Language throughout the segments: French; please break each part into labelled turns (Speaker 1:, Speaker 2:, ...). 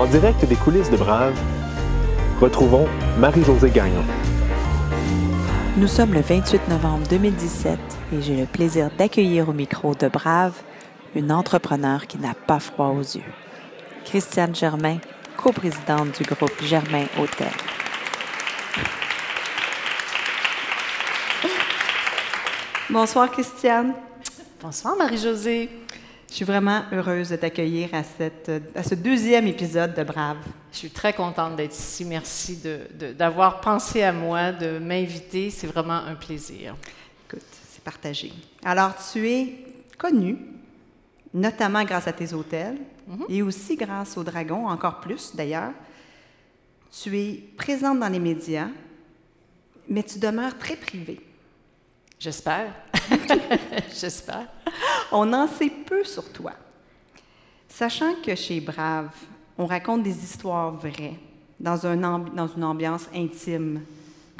Speaker 1: En direct des coulisses de Brave, retrouvons Marie-Josée Gagnon.
Speaker 2: Nous sommes le 28 novembre 2017 et j'ai le plaisir d'accueillir au micro de Brave une entrepreneur qui n'a pas froid aux yeux. Christiane Germain, coprésidente du groupe Germain Hôtel. Bonsoir Christiane.
Speaker 3: Bonsoir Marie-Josée.
Speaker 2: Je suis vraiment heureuse de t'accueillir à, à ce deuxième épisode de Brave.
Speaker 3: Je suis très contente d'être ici. Merci d'avoir de, pensé à moi, de m'inviter. C'est vraiment un plaisir.
Speaker 2: Écoute, c'est partagé. Alors, tu es connue, notamment grâce à tes hôtels mhm. et aussi grâce au Dragon, encore plus d'ailleurs. Tu es présente dans les médias, mais tu demeures très privée.
Speaker 3: J'espère. J'espère.
Speaker 2: On en sait peu sur toi. Sachant que chez Brave, on raconte des histoires vraies dans, un dans une ambiance intime.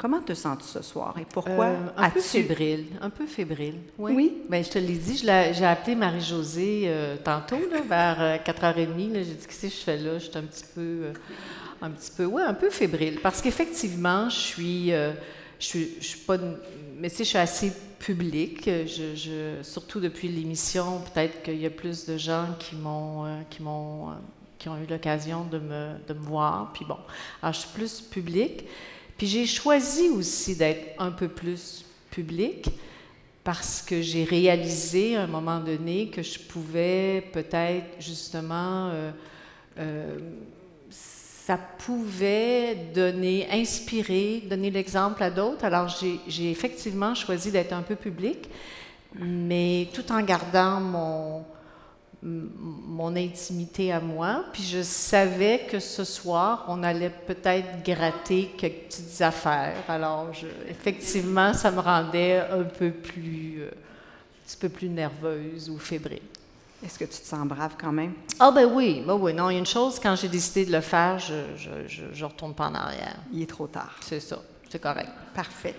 Speaker 2: Comment te sens-tu ce soir et pourquoi
Speaker 3: euh, Un peu fébrile, un peu fébrile. Oui. oui? Ben, je te l'ai dit, j'ai appelé Marie-Josée euh, tantôt, vers 4h30. Euh, j'ai dit, qu'est-ce que je fais là? Je suis un petit peu, un petit peu, ouais, un peu fébrile. Parce qu'effectivement, je suis, je suis, je suis pas, mais tu sais, je suis assez publique. Je, surtout depuis l'émission, peut-être qu'il y a plus de gens qui m'ont, euh, qui m'ont, euh, qui ont eu l'occasion de me, de me voir. Puis bon, alors je suis plus publique. Puis j'ai choisi aussi d'être un peu plus publique parce que j'ai réalisé à un moment donné que je pouvais peut-être justement euh, ça pouvait donner, inspirer, donner l'exemple à d'autres. Alors, j'ai effectivement choisi d'être un peu public, mais tout en gardant mon, mon intimité à moi. Puis je savais que ce soir, on allait peut-être gratter quelques petites affaires. Alors, effectivement, ça me rendait un peu plus, euh, un petit peu plus nerveuse ou fébrile.
Speaker 2: Est-ce que tu te sens brave quand même?
Speaker 3: Ah ben oui, ben oui. Non, il y a une chose, quand j'ai décidé de le faire, je ne retourne pas en arrière.
Speaker 2: Il est trop tard.
Speaker 3: C'est ça, c'est correct.
Speaker 2: Parfait.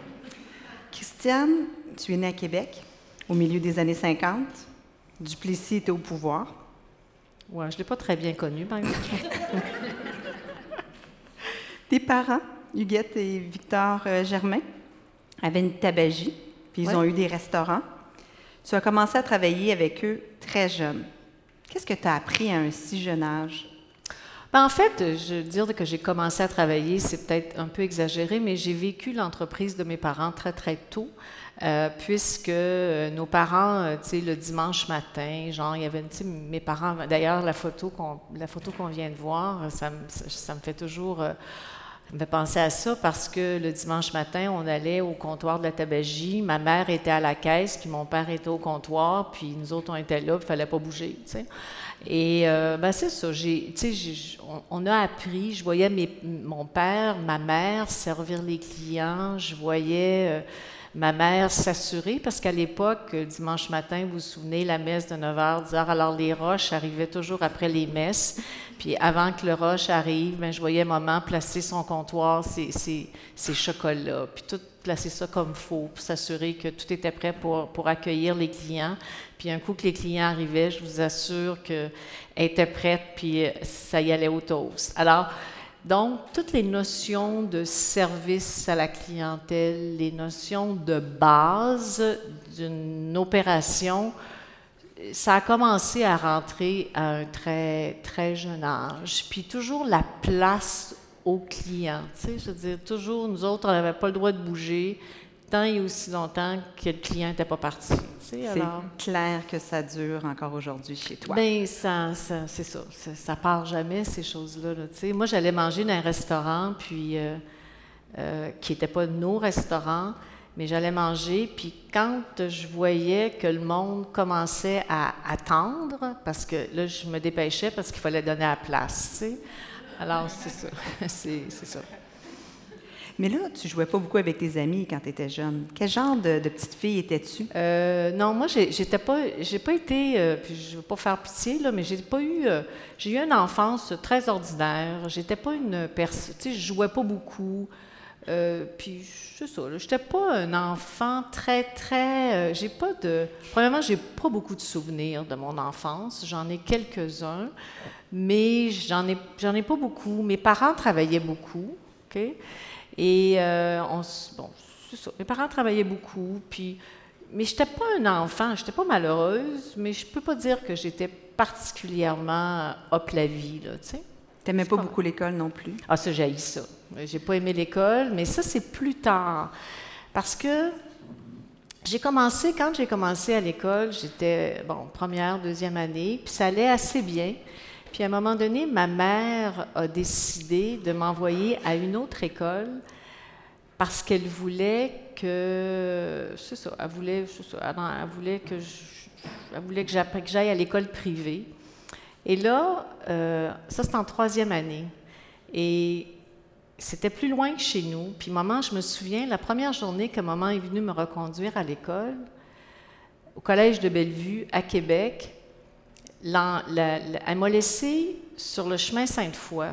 Speaker 2: Christiane, tu es née à Québec au milieu des années 50. Duplessis était au pouvoir.
Speaker 3: Oui, je ne l'ai pas très bien connu, par exemple.
Speaker 2: Tes parents, Huguette et Victor euh, Germain, avaient une tabagie, puis ils ont eu des restaurants. Tu as commencé à travailler avec eux très jeune. Qu'est-ce que tu as appris à un si jeune âge?
Speaker 3: Ben, en fait, je veux dire que j'ai commencé à travailler, c'est peut-être un peu exagéré, mais j'ai vécu l'entreprise de mes parents très, très tôt. Euh, puisque euh, nos parents, euh, tu sais, le dimanche matin, genre, il y avait, tu mes parents, d'ailleurs, la photo qu'on, vient de voir, ça, me, fait toujours fait penser à ça parce que le dimanche matin, on allait au comptoir de la tabagie. Ma mère était à la caisse, puis mon père était au comptoir, puis nous autres, on était là, il fallait pas bouger, tu sais. Et euh, ben c'est ça, j'ai, on, a appris, je voyais mon père, ma mère servir les clients, je voyais... Euh, ma mère s'assurer, parce qu'à l'époque, dimanche matin, vous vous souvenez, la messe de 9h, 10h, alors les roches arrivaient toujours après les messes. Puis avant que le roche arrive, ben, je voyais maman placer son comptoir, ses, ses, chocolats, puis tout placer ça comme faux, pour s'assurer que tout était prêt pour, pour accueillir les clients. Puis un coup que les clients arrivaient, je vous assure qu'elle était prête, puis ça y allait au toast. Alors, donc, toutes les notions de service à la clientèle, les notions de base d'une opération, ça a commencé à rentrer à un très, très jeune âge. Puis toujours la place au client. Tu sais, je veux dire, toujours, nous autres, on n'avait pas le droit de bouger tant et aussi longtemps que le client n'était pas parti.
Speaker 2: C'est clair que ça dure encore aujourd'hui chez toi.
Speaker 3: Bien, ça, c'est ça, ça. part jamais, ces choses-là. moi, j'allais manger dans un restaurant, puis euh, euh, qui n'était pas nos restaurants, mais j'allais manger, puis quand je voyais que le monde commençait à attendre, parce que là, je me dépêchais parce qu'il fallait donner la place, Alors, c'est ça. c'est ça.
Speaker 2: Mais là, tu jouais pas beaucoup avec tes amis quand tu étais jeune. Quel genre de, petite fille étais-tu?
Speaker 3: Euh, non, moi, j'étais pas, j'ai pas été, euh, puis je veux pas faire pitié, là, mais j'ai pas eu, euh, j'ai eu une enfance très ordinaire. J'étais pas une personne, tu sais, je jouais pas beaucoup. Euh, puis, c'est ça. Je n'étais pas un enfant très, très. J'ai pas de. Premièrement, j'ai pas beaucoup de souvenirs de mon enfance. J'en ai quelques-uns, mais j'en ai, j'en ai pas beaucoup. Mes parents travaillaient beaucoup. OK? Et, euh, on, bon, ça. Mes parents travaillaient beaucoup. Puis, mais je n'étais pas un enfant. Je n'étais pas malheureuse, mais je peux pas dire que j'étais particulièrement hop la vie, là, tu sais.
Speaker 2: T'aimais pas beaucoup l'école non plus?
Speaker 3: Ah, ça, j'ai ça. J'ai pas aimé l'école, mais ça, c'est plus tard. Parce que j'ai commencé, quand j'ai commencé à l'école, j'étais, bon, première, deuxième année, puis ça allait assez bien. Puis à un moment donné, ma mère a décidé de m'envoyer à une autre école parce qu'elle voulait que, c'est ça, elle voulait, elle voulait que elle voulait que j'aille à l'école privée. Et là, euh, ça c'est en troisième année. Et c'était plus loin que chez nous. Puis maman, je me souviens, la première journée que maman est venue me reconduire à l'école, au collège de Bellevue, à Québec, elle m'a laissé sur le chemin Sainte-Foy.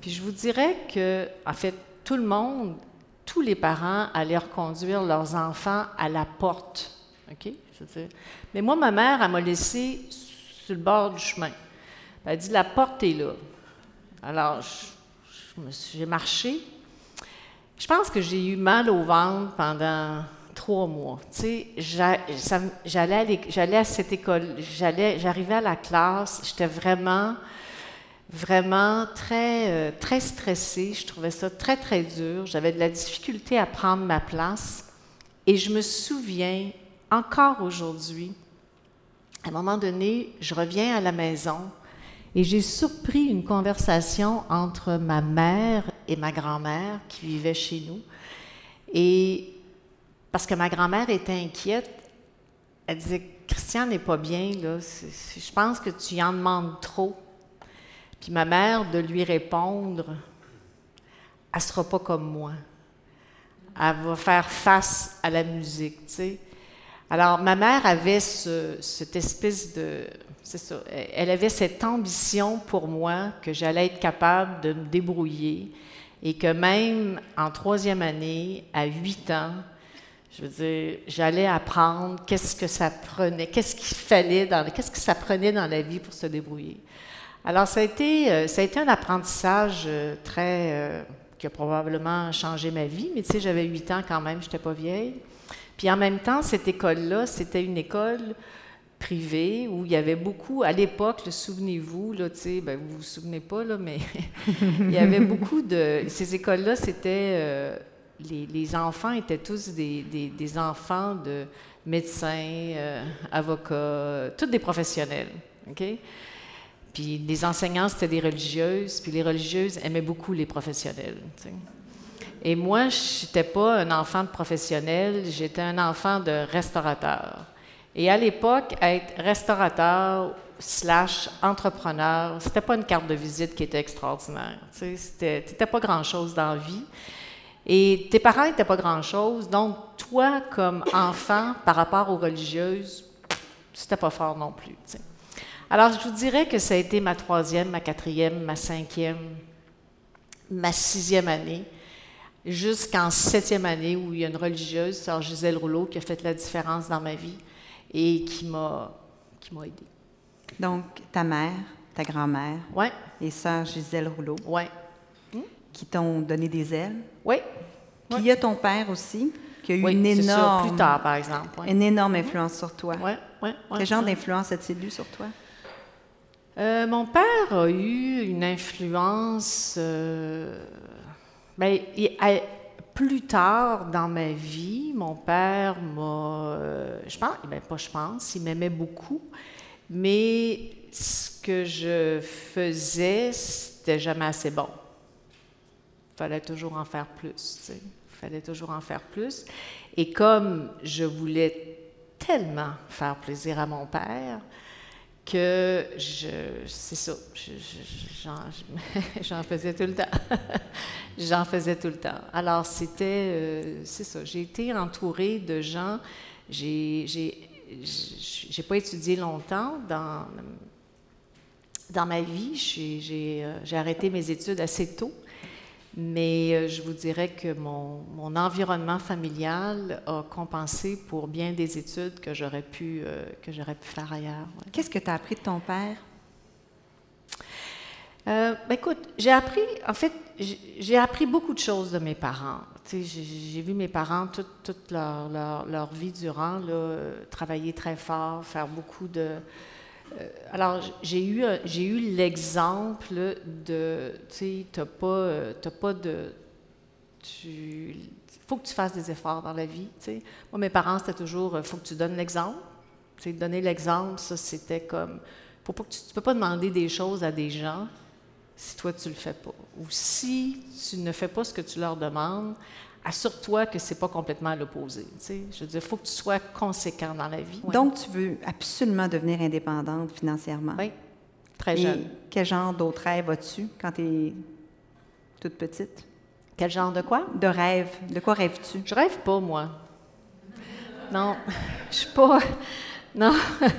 Speaker 3: Puis je vous dirais que, en fait, tout le monde, tous les parents allaient reconduire leurs enfants à la porte. OK? Mais moi, ma mère, elle m'a laissé sur le bord du chemin. Elle a dit La porte est là. Alors, j'ai marché. Je pense que j'ai eu mal au ventre pendant trois mois. Tu sais, j'allais à cette école, j'arrivais à la classe, j'étais vraiment, vraiment très, euh, très stressée. Je trouvais ça très, très dur. J'avais de la difficulté à prendre ma place. Et je me souviens encore aujourd'hui, à un moment donné, je reviens à la maison et j'ai surpris une conversation entre ma mère et ma grand-mère qui vivaient chez nous. Et parce que ma grand-mère était inquiète, elle disait Christian n'est pas bien, là. je pense que tu en demandes trop. Puis ma mère de lui répondre Elle ne sera pas comme moi. Elle va faire face à la musique. Alors, ma mère avait cette espèce de... C'est ça, elle avait cette ambition pour moi que j'allais être capable de me débrouiller et que même en troisième année, à huit ans, je veux dire, j'allais apprendre qu'est-ce que ça prenait, qu'est-ce qu'il fallait, dans, qu'est-ce que ça prenait dans la vie pour se débrouiller. Alors, ça a été, euh, ça a été un apprentissage euh, très... Euh, qui a probablement changé ma vie, mais tu sais, j'avais huit ans quand même, je n'étais pas vieille. Puis en même temps, cette école-là, c'était une école privée où il y avait beaucoup, à l'époque, souvenez-vous, là, ben, vous vous souvenez pas, là, mais il y avait beaucoup de... Ces écoles-là, c'était... les, enfants étaient tous des, enfants de médecins, euh, avocats, tous des professionnels? Puis les enseignants, c'était des religieuses, puis les religieuses aimaient beaucoup les professionnels, et moi, je n'étais pas un enfant de professionnel, j'étais un enfant de restaurateur. Et à l'époque, être restaurateur slash entrepreneur, c'était pas une carte de visite qui était extraordinaire. Tu n'étais pas grand-chose dans la vie. Et tes parents n'étaient pas grand-chose. Donc, toi, comme enfant, par rapport aux religieuses, c'était pas fort non plus. Alors, je vous dirais que ça a été ma troisième, ma quatrième, ma cinquième, ma sixième année jusqu'en septième année où il y a une religieuse, Sœur Gisèle Rouleau, qui a fait la différence dans ma vie et qui m'a qui m'a aidée.
Speaker 2: Donc, ta mère, ta grand-mère
Speaker 3: ouais.
Speaker 2: et Sœur Gisèle Rouleau
Speaker 3: ouais.
Speaker 2: Qui t'ont donné des ailes.
Speaker 3: Oui.
Speaker 2: Puis il y a ton père aussi, qui a eu
Speaker 3: une
Speaker 2: énorme...
Speaker 3: Plus tard, par exemple.
Speaker 2: Une énorme influence sur toi.
Speaker 3: Oui, oui.
Speaker 2: Quel genre d'influence a-t-il eu sur toi?
Speaker 3: Euh, mon père a eu une influence... Euh, Bien, plus tard dans ma vie, mon père m'a, euh, je pense, bien pas je pense, il m'aimait beaucoup, mais ce que je faisais, c'était jamais assez bon. Fallait toujours en faire plus. Il fallait toujours en faire plus. Et comme je voulais tellement faire plaisir à mon père, que je, c'est ça, j'en faisais tout le temps. j'en faisais tout le temps. Alors, c'était, euh, c'est ça, j'ai été entourée de gens, j'ai, j'ai, pas étudié longtemps dans, dans ma vie, j'ai, euh, j'ai arrêté mes études assez tôt, Mais euh, je vous dirais que mon, mon, environnement familial a compensé pour bien des études que j'aurais pu, euh, que j'aurais pu faire ailleurs.
Speaker 2: Qu'est-ce que tu as appris de ton père?
Speaker 3: Euh, ben écoute, j'ai appris, en fait, j'ai appris beaucoup de choses de mes parents. J'ai vu mes parents toute, toute leur, leur, leur, vie durant là, travailler très fort, faire beaucoup de, alors, j'ai eu, j'ai eu l'exemple de, tu sais, tu pas, euh, pas de... Il faut que tu fasses des efforts dans la vie, tu sais. Moi, mes parents, c'était toujours, euh, faut que tu donnes l'exemple. Tu sais, donner l'exemple, ça, c'était comme... Faut pas que tu ne peux pas demander des choses à des gens si toi, tu le fais pas. Ou si tu ne fais pas ce que tu leur demandes, assure-toi que ce n'est pas complètement à l'opposé. Je veux dire, il faut que tu sois conséquent dans la vie.
Speaker 2: Donc, tu veux absolument devenir indépendante financièrement.
Speaker 3: Oui, très jeune. Et
Speaker 2: quel genre d'autres rêves as-tu quand tu es toute petite?
Speaker 3: Quel genre de quoi?
Speaker 2: De rêve. De quoi rêves-tu?
Speaker 3: Je rêve pas, moi. Non, je suis pas. Non,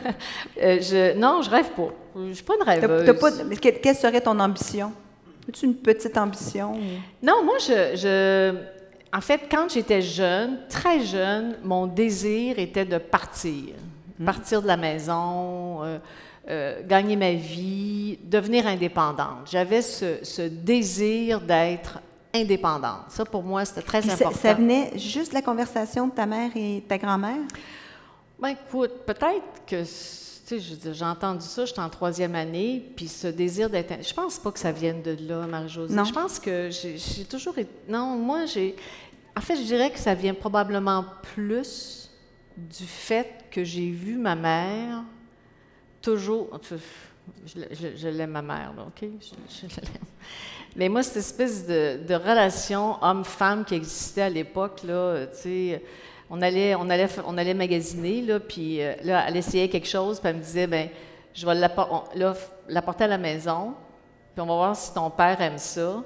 Speaker 3: euh, je, non, je rêve pas. Je suis pas une rêveuse.
Speaker 2: pas, quelle serait ton ambition? As-tu une petite ambition?
Speaker 3: Non, moi, je, je en fait, quand j'étais jeune, très jeune, mon désir était de partir. Hmm. Partir de la maison, euh, euh, gagner ma vie, devenir indépendante. J'avais ce, désir d'être indépendante. Ça, pour moi, c'était très important.
Speaker 2: Ça, venait juste de la conversation de ta mère et ta grand-mère?
Speaker 3: Bien, écoute, peut-être que j'ai entendu ça, j'étais en troisième année, puis ce désir d'être. Je pense pas que ça vienne de là, Marie-Josée. Je pense que j'ai toujours été. Non, moi, j'ai. En fait, je dirais que ça vient probablement plus du fait que j'ai vu ma mère toujours. Je, l'aime, ma mère, là, OK? Je, Mais moi, cette espèce de, de relation homme-femme qui existait à l'époque, là, tu sais on allait, on allait, on allait magasiner, là, puis euh, là, elle essayait quelque chose, puis elle me disait, ben je vais l'apporter à la maison, puis on va voir si ton père aime ça.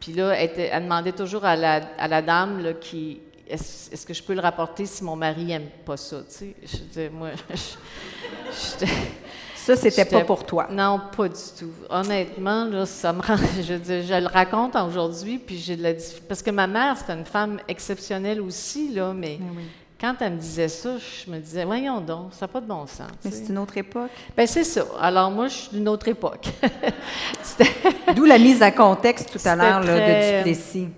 Speaker 3: Puis là, elle, demandait toujours à la, à la dame là, qui, est-ce, que je peux le rapporter si mon mari n'aime pas ça, tu sais? Je disais, moi,
Speaker 2: je, ça, c'était pas pour toi.
Speaker 3: Non, pas du tout. Honnêtement, là, ça me rend, je, je le raconte aujourd'hui, puis j'ai de la Parce que ma mère, c'était une femme exceptionnelle aussi, là, mais, quand elle me disait ça, je me disais, voyons donc, ça n'a pas de bon sens.
Speaker 2: Mais c'est une autre époque.
Speaker 3: Bien, c'est ça. Alors, moi, je suis d'une autre époque.
Speaker 2: D'où la mise à contexte tout à l'heure de Duplessis.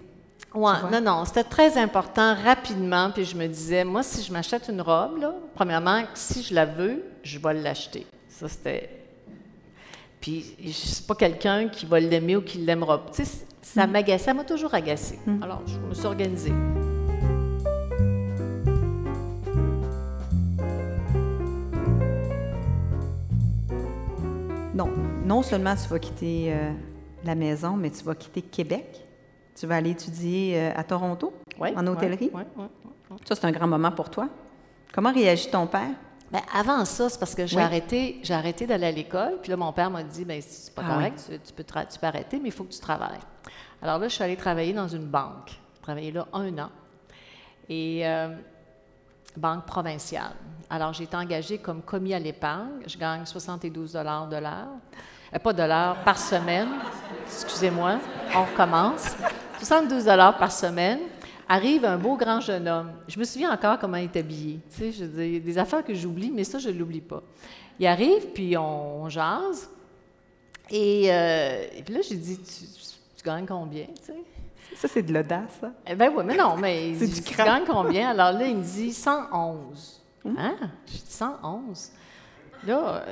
Speaker 3: Oui, non, non, c'était très important rapidement. Puis je me disais, moi, si je m'achète une robe, là, premièrement, si je la veux, je vais l'acheter. Ça, c'était. Puis, je suis pas quelqu'un qui va l'aimer ou qui l'aimera. Tu sais, ça mm. m'agaçait, ça m'a toujours agacé. Mm. Alors, je me suis organisée.
Speaker 2: Non, seulement tu vas quitter euh, la maison, mais tu vas quitter Québec. Tu vas aller étudier euh, à Toronto, en hôtellerie. Ça, c'est un grand moment pour toi. Comment réagit ton père?
Speaker 3: Bien, avant ça, c'est parce que j'ai arrêté, j'ai arrêté d'aller à l'école. Puis là, mon père m'a dit, bien, c'est pas ah correct, tu, peux tu peux arrêter, mais il faut que tu travailles. Alors là, je suis allée travailler dans une banque. J'ai travaillé là un an. Et euh, banque provinciale. Alors, j'ai été engagée comme commis à l'épargne. Je gagne 72 de l'heure. Euh, pas de l'heure, par semaine. Excusez-moi, on recommence. 72 par semaine arrive un beau grand jeune homme. Je me souviens encore comment il est habillé. Tu sais, je dis, des affaires que j'oublie, mais ça, je ne l'oublie pas. Il arrive, puis on, jase. Euh, et, puis là, j'ai dit, tu, gagnes combien? Tu sais?
Speaker 2: Ça, c'est de l'audace, ça?
Speaker 3: Eh ben oui, mais non, mais tu gagnes combien? Alors là, il me dit 111. Hum? Hein? J'ai dit 111. Là,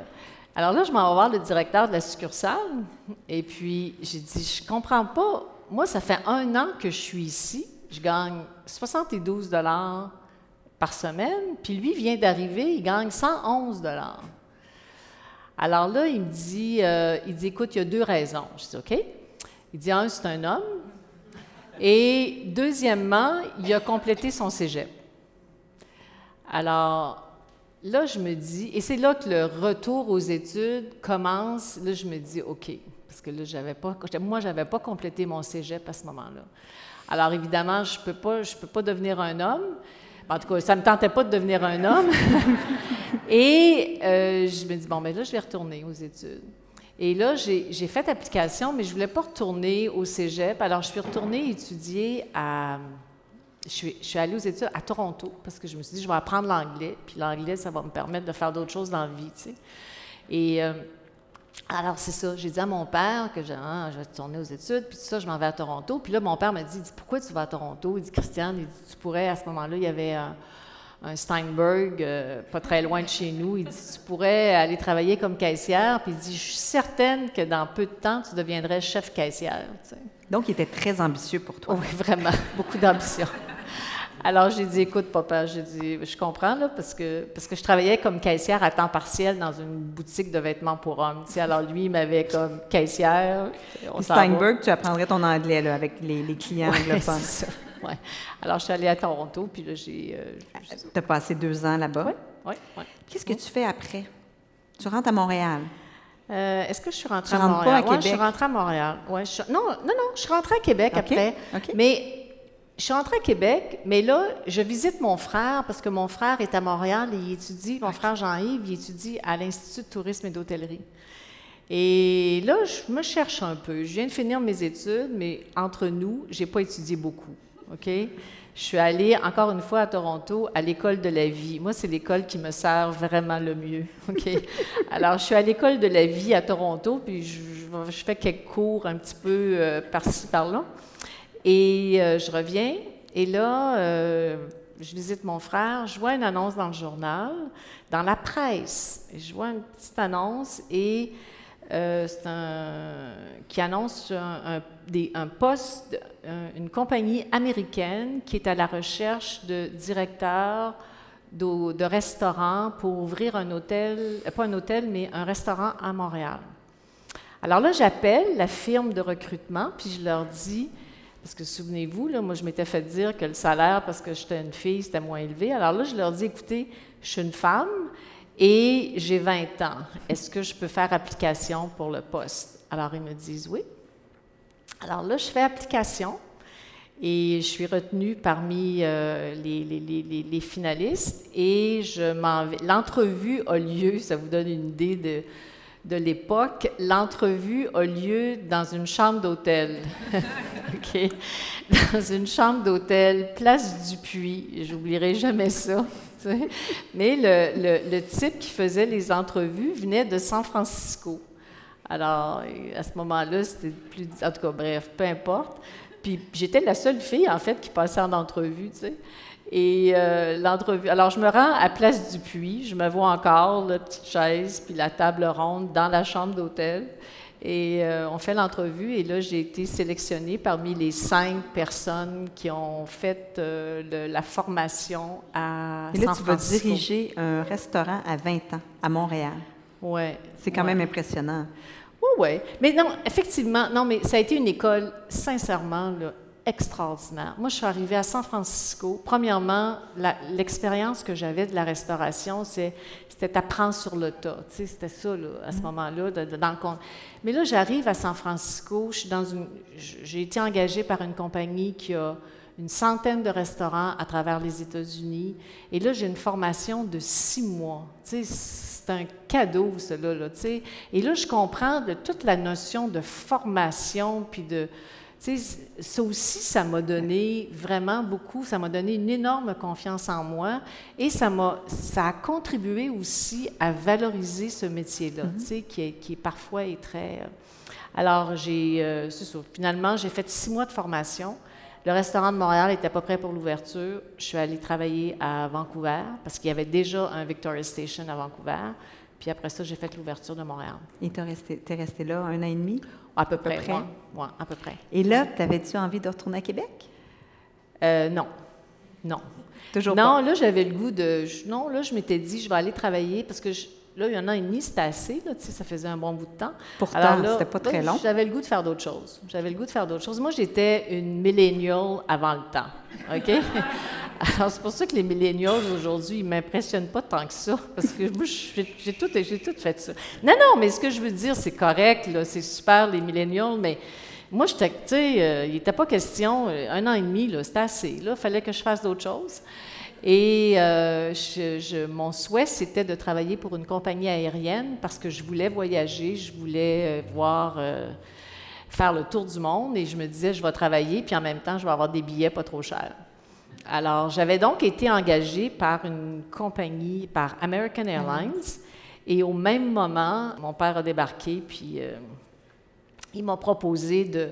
Speaker 3: alors là, je m'en vais voir le directeur de la succursale. Et puis, j'ai dit, je comprends pas. Moi, ça fait un an que je suis ici je gagne 72 dollars par semaine, puis lui vient d'arriver, il gagne 111 dollars. Alors là, il me dit, euh, il dit, écoute, il y a deux raisons. Je dis, OK. Il dit, un, c'est un homme. Et deuxièmement, il a complété son cégep. Alors, là, je me dis, et c'est là que le retour aux études commence. Là, je me dis, OK, parce que là, j'avais pas, moi, j'avais pas complété mon cégep à ce moment-là. Alors évidemment, je ne peux, pas, je peux pas devenir un homme. En tout cas, ça ne me tentait pas de devenir un homme. Et euh, je me dis, bon, mais ben là, je vais retourner aux études. Et là, j'ai fait application, mais je ne voulais pas retourner au cégep. Alors, je suis retournée étudier à. Je suis, je suis allée aux études à Toronto parce que je me suis dit, je vais apprendre l'anglais. Puis l'anglais, ça va me permettre de faire d'autres choses dans la vie, tu sais. Et. euh, alors, c'est ça. J'ai dit à mon père que je, hein, je vais retourner aux études, puis tout ça, je m'en vais à Toronto. Puis là, mon père m'a dit, il dit, pourquoi tu vas à Toronto? Il dit, Christiane, il dit, tu pourrais, à ce moment-là, il y avait un, un Steinberg, euh, pas très loin de chez nous. Il dit, tu pourrais aller travailler comme caissière. Puis il dit, je suis certaine que dans peu de temps, tu deviendrais chef caissière. tu sais.
Speaker 2: Donc, il était très ambitieux pour toi.
Speaker 3: Oui, vraiment, beaucoup d'ambition. Alors, j'ai dit, écoute, papa, j'ai dit, je comprends, là, parce que, parce que je travaillais comme caissière à temps partiel dans une boutique de vêtements pour hommes. tu sais. alors, lui, il m'avait comme caissière. on va.
Speaker 2: Steinberg, tu apprendrais ton anglais là, avec les, les clients
Speaker 3: Ouais,
Speaker 2: anglophones.
Speaker 3: c'est ça. Ouais. Alors, je suis allée à Toronto, puis là, j'ai. euh,
Speaker 2: Tu as passé deux ans là-bas?
Speaker 3: Oui.
Speaker 2: Qu'est-ce que tu fais après? Tu rentres à Montréal?
Speaker 3: Euh, Est-ce que je suis rentrée à
Speaker 2: rentres pas
Speaker 3: Montréal?
Speaker 2: à
Speaker 3: Ouais, je suis rentrée à Montréal. Ouais, je suis- Non, non, non, je suis rentrée à Québec après. Mais je suis rentrée à Québec, mais là, je visite mon frère parce que mon frère est à Montréal et il étudie, mon frère Jean-Yves, il étudie à l'Institut de tourisme et d'hôtellerie. Et là, je me cherche un peu. Je viens de finir mes études, mais entre nous, j'ai pas étudié beaucoup. OK? Je suis allée, encore une fois, à Toronto, à l'école de la vie. Moi, c'est l'école qui me sert vraiment le mieux. OK? Alors, je suis à l'école de la vie à Toronto, puis je, je- je fais quelques cours un petit peu euh, par-ci, par-là. Et euh, je reviens, et là, euh, je visite mon frère, je vois une annonce dans le journal, dans la presse. Je vois une petite annonce et euh, c'est un qui annonce un, poste, un- une compagnie américaine qui est à la recherche de directeurs d'au- de restaurants pour ouvrir un hôtel, pas un hôtel, mais un restaurant à Montréal. Alors là, j'appelle la firme de recrutement, puis je leur dis, parce que souvenez-vous, moi, je m'étais fait dire que le salaire, parce que j'étais une fille, c'était moins élevé. Alors là, je leur dis, écoutez, je suis une femme et j'ai 20 ans. Est-ce que je peux faire application pour le poste? Alors, ils me disent oui. Alors là, je fais application et je suis retenue parmi euh, les, finalistes et je m'en. L'entrevue a lieu, ça vous donne une idée de, de l'époque, l'entrevue a lieu dans une chambre d'hôtel. Dans une chambre d'hôtel, place du Puy. J'oublierai jamais ça. Mais le, le- le type qui faisait les entrevues venait de San Francisco. Alors, à ce moment-là, c'était plus. En tout cas, bref, peu importe. Puis j'étais la seule fille, en fait, qui passait en entrevue, tu sais. Et euh, l'entrevue. Alors, je me rends à Place du Puy. Je me vois encore, la petite chaise, puis la table ronde dans la chambre d'hôtel. Et euh, on fait l'entrevue. Et là, j'ai été sélectionnée parmi les cinq personnes qui ont fait euh, le- la formation à
Speaker 2: Et là,
Speaker 3: San
Speaker 2: tu vas diriger un restaurant à 20 ans à Montréal.
Speaker 3: Ouais.
Speaker 2: C'est quand
Speaker 3: ouais.
Speaker 2: même impressionnant.
Speaker 3: Oui, oui. Mais non, effectivement, non, mais ça a été une école, sincèrement, là, extraordinaire. Moi, je suis arrivée à San Francisco. Premièrement, l'expérience que j'avais de la restauration, c'était apprendre sur le tas. Tu sais, c'était ça, là, à ce moment-là, de- de- dans le Mais là, j'arrive à San Francisco. Je suis dans une, j'ai été engagée par une compagnie qui a une centaine de restaurants à travers les États-Unis. Et là, j'ai une formation de six mois. Tu sais, c'est un cadeau, cela, là, tu sais. Et là, je comprends de toute la notion de formation, puis de... Tu sais, ça aussi, ça m'a donné vraiment beaucoup, ça m'a donné une énorme confiance en moi et ça m'a, ça a contribué aussi à valoriser ce métier-là, tu sais, qui est, qui est parfois est très... euh, Alors, j'ai, euh, finalement, j'ai fait six mois de formation. Le restaurant de Montréal n'était pas prêt pour l'ouverture. Je suis allée travailler à Vancouver parce qu'il y avait déjà un Victoria Station à Vancouver. Puis après ça, j'ai fait l'ouverture de Montréal.
Speaker 2: Et tu es resté, t'es resté là un an et demi?
Speaker 3: À peu près,
Speaker 2: près?
Speaker 3: ouais. Ouais, à peu près.
Speaker 2: Et là, t'avais-tu envie de retourner à Québec?
Speaker 3: Euh, non, non.
Speaker 2: Toujours
Speaker 3: non,
Speaker 2: pas.
Speaker 3: là, j'avais le goût de... je- non, là, je m'étais dit, je vais aller travailler parce que je- là, il y en a un an et demi, c'était assez, là, ça faisait un bon bout de temps.
Speaker 2: Pourtant, c'était pas très long.
Speaker 3: J'avais le goût de faire d'autres choses. J'avais le goût de faire d'autres choses. Moi, j'étais une millennial avant le temps, OK? Alors, c'est pour ça que les millennials, aujourd'hui, ils ne m'impressionnent pas tant que ça, parce que moi, j'ai tout, tout fait ça. Non, non, mais ce que je veux dire, c'est correct, c'est super, les millennials, mais moi, j'étais, tu sais, euh, il n'était pas question, euh, un an et demi, c'était assez, là, il fallait que je fasse d'autres choses. Et euh, je, mon souhait, c'était de travailler pour une compagnie aérienne parce que je voulais voyager, je voulais euh, voir, euh, faire le tour du monde et je me disais, je vais travailler, puis en même temps, je vais avoir des billets pas trop chers. Alors, j'avais donc été engagée par une compagnie, par American Airlines, et au même moment, mon père a débarqué, puis il m'a proposé de,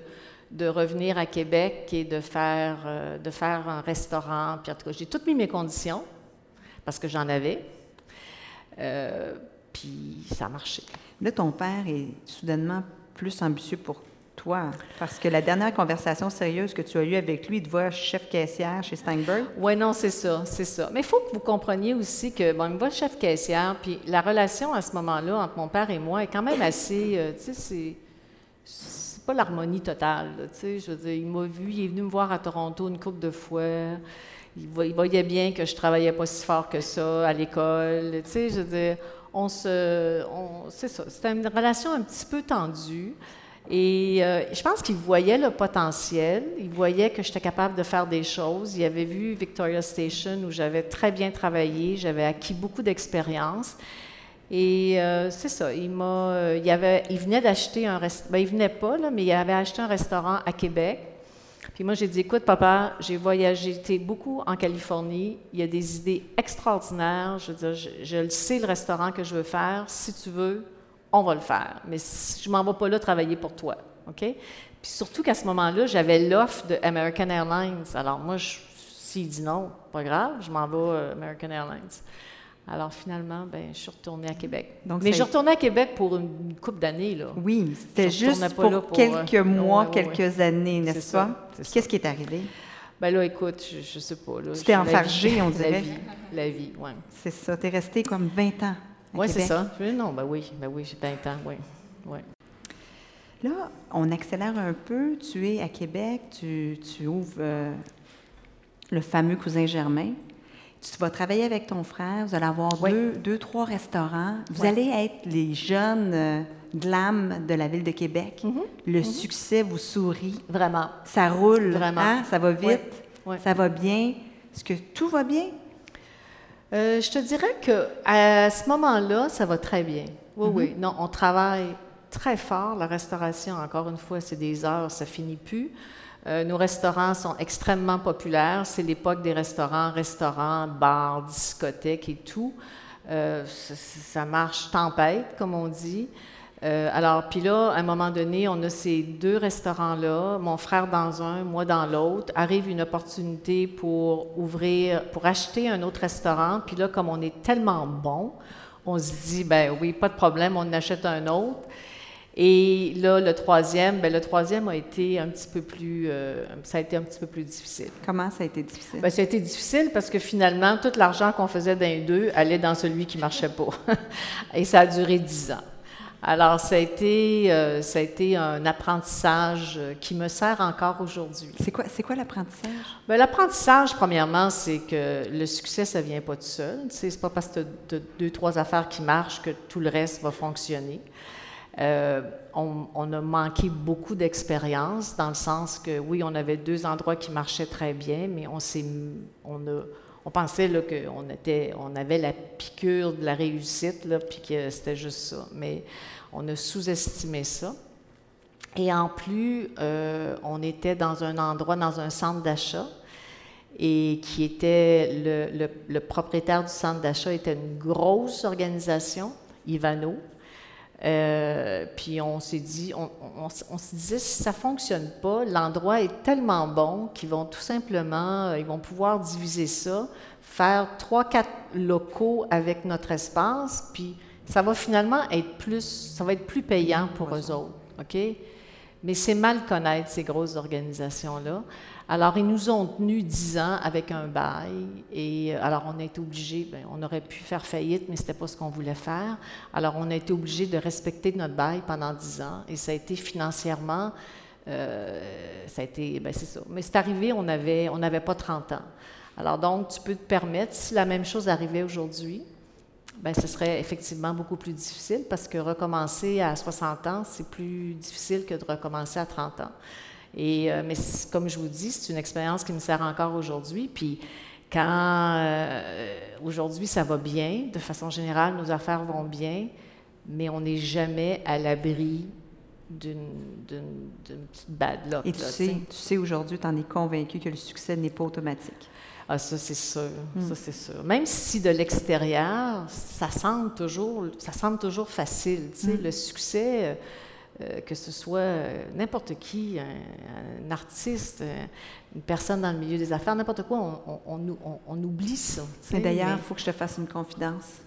Speaker 3: de revenir à Québec et de faire, euh, de faire un restaurant. Puis en tout cas, j'ai toutes mis mes conditions parce que j'en avais. Euh, puis ça a marché.
Speaker 2: Là, ton père est soudainement plus ambitieux pour toi? Parce que la dernière conversation sérieuse que tu as eue avec lui, il te voit chef caissière chez Steinberg.
Speaker 3: Oui, non, c'est ça, c'est ça. Mais il faut que vous compreniez aussi que, bon, il me voit chef caissière, puis la relation à ce moment-là entre mon père et moi est quand même assez, euh, tu sais, c'est pas l'harmonie totale. je veux il m'a vu, il est venu me voir à Toronto une couple de fois. Il, voyait bien que je travaillais pas si fort que ça à l'école. Je on se, c'est ça. C'était une relation un petit peu tendue. Et euh, je pense qu'il voyait le potentiel, il voyait que j'étais capable de faire des choses. Il avait vu Victoria Station où j'avais très bien travaillé, j'avais acquis beaucoup d'expérience. Et euh, c'est ça, il m'a, euh, il, avait, il venait d'acheter un restaurant, ben, il venait pas, là, mais il avait acheté un restaurant à Québec. Puis moi, j'ai dit, écoute, papa, j'ai voyagé, été beaucoup en Californie, il y a des idées extraordinaires, je veux dire, je, le sais, le restaurant que je veux faire, si tu veux, on va le faire. Mais je m'en vais pas là travailler pour toi, OK? Puis surtout qu'à ce moment-là, j'avais l'offre de American Airlines. Alors moi, s'il dit non, pas grave, je m'en vais à euh, American Airlines. Alors finalement, ben, je suis retournée à Québec. Donc, Mais je suis retournée à Québec pour une couple d'années. Là.
Speaker 2: Oui, c'était juste pour, quelques euh, mois, quelques années, n'est-ce pas? Qu'est-ce qui est arrivé?
Speaker 3: Ben là, écoute, je, ne sais pas.
Speaker 2: Tu t'es enfargée, on dirait.
Speaker 3: La vie, la vie, oui.
Speaker 2: C'est ça. Tu es restée comme 20 ans
Speaker 3: Oui, c'est ça. Non, ben oui, ben oui, j'ai 20 ans, oui. oui.
Speaker 2: Là, on accélère un peu. Tu es à Québec, tu, tu ouvres euh, le fameux Cousin Germain. Tu vas travailler avec ton frère, vous allez avoir deux, deux, trois restaurants. Vous allez être les jeunes euh, glam de la ville de Québec. Mhm. Le mhm. succès vous sourit.
Speaker 3: Vraiment.
Speaker 2: Ça roule. Vraiment. Hein? Ça va vite. Ça va bien. Est-ce que tout va bien?
Speaker 3: Euh, je te dirais que à ce moment-là, ça va très bien. Oui, oui. Mhm. Non, on travaille très fort. La restauration, encore une fois, c'est des heures, ça finit plus. Euh, nos restaurants sont extrêmement populaires. C'est l'époque des restaurants, restaurants, bars, discothèques et tout. Euh, ça, marche tempête, comme on dit. Euh, alors, puis là, à un moment donné, on a ces deux restaurants-là, mon frère dans un, moi dans l'autre. Arrive une opportunité pour ouvrir, pour acheter un autre restaurant. Puis là, comme on est tellement bon, on se dit, ben oui, pas de problème, on achète un autre. Et là, le troisième, ben, le troisième a été un petit peu plus, euh, ça a été un petit peu plus difficile.
Speaker 2: Comment ça a été difficile?
Speaker 3: Ben, ça a été difficile parce que finalement, tout l'argent qu'on faisait d'un deux allait dans celui qui marchait pas. Et ça a duré dix ans. Alors, ça a été, euh, ça a été un apprentissage qui me sert encore aujourd'hui.
Speaker 2: C'est quoi, c'est quoi l'apprentissage?
Speaker 3: Ben, l'apprentissage, premièrement, c'est que le succès, ça vient pas tout seul. C'est pas parce que tu as deux, trois affaires qui marchent que tout le reste va fonctionner. Euh, on, a manqué beaucoup d'expérience dans le sens que, oui, on avait deux endroits qui marchaient très bien, mais on, on, on pensait qu'on on avait la piqûre de la réussite, là, puis que c'était juste ça. Mais on a sous-estimé ça. Et en plus, euh, on était dans un endroit, dans un centre d'achat, et qui était le, le propriétaire du centre d'achat était une grosse organisation, Ivano, euh, puis on s'est dit, on, se disait, si ça fonctionne pas, l'endroit est tellement bon qu'ils vont tout simplement, euh, ils vont pouvoir diviser ça, faire trois, quatre locaux avec notre espace, puis ça va finalement être plus, ça va être plus payant pour eux autres, ok? Mais c'est mal connaître ces grosses organisations là. Alors, ils nous ont tenus dix ans avec un bail. Et euh, alors, on a été obligés, ben, on aurait pu faire faillite, mais ce n'était pas ce qu'on voulait faire. Alors, on a été obligés de respecter notre bail pendant dix ans. Et ça a été financièrement, euh, ça a été, ben, c'est ça. Mais c'est arrivé, on n'avait on avait pas 30 ans. Alors, donc, tu peux te permettre, si la même chose arrivait aujourd'hui, ben, ce serait effectivement beaucoup plus difficile parce que recommencer à 60 ans, c'est plus difficile que de recommencer à 30 ans. Et, euh, mais comme je vous dis, c'est une expérience qui me sert encore aujourd'hui. Puis, Quand euh, aujourd'hui ça va bien, de façon générale, nos affaires vont bien, mais on n'est jamais à l'abri d'une petite bad luck.
Speaker 2: Et tu sais, tu sais aujourd'hui, tu en es convaincu que le succès n'est pas automatique.
Speaker 3: Ah, ça, c'est sûr. Ça, c'est sûr. Même si de l'extérieur, ça semble toujours, ça semble toujours facile. Tu sais, Le succès, euh, euh, que ce soit euh, n'importe qui, un, artiste, une personne dans le milieu des affaires, n'importe quoi, on, on, oublie ça.
Speaker 2: Mais d'ailleurs, il faut que je te fasse une confidence.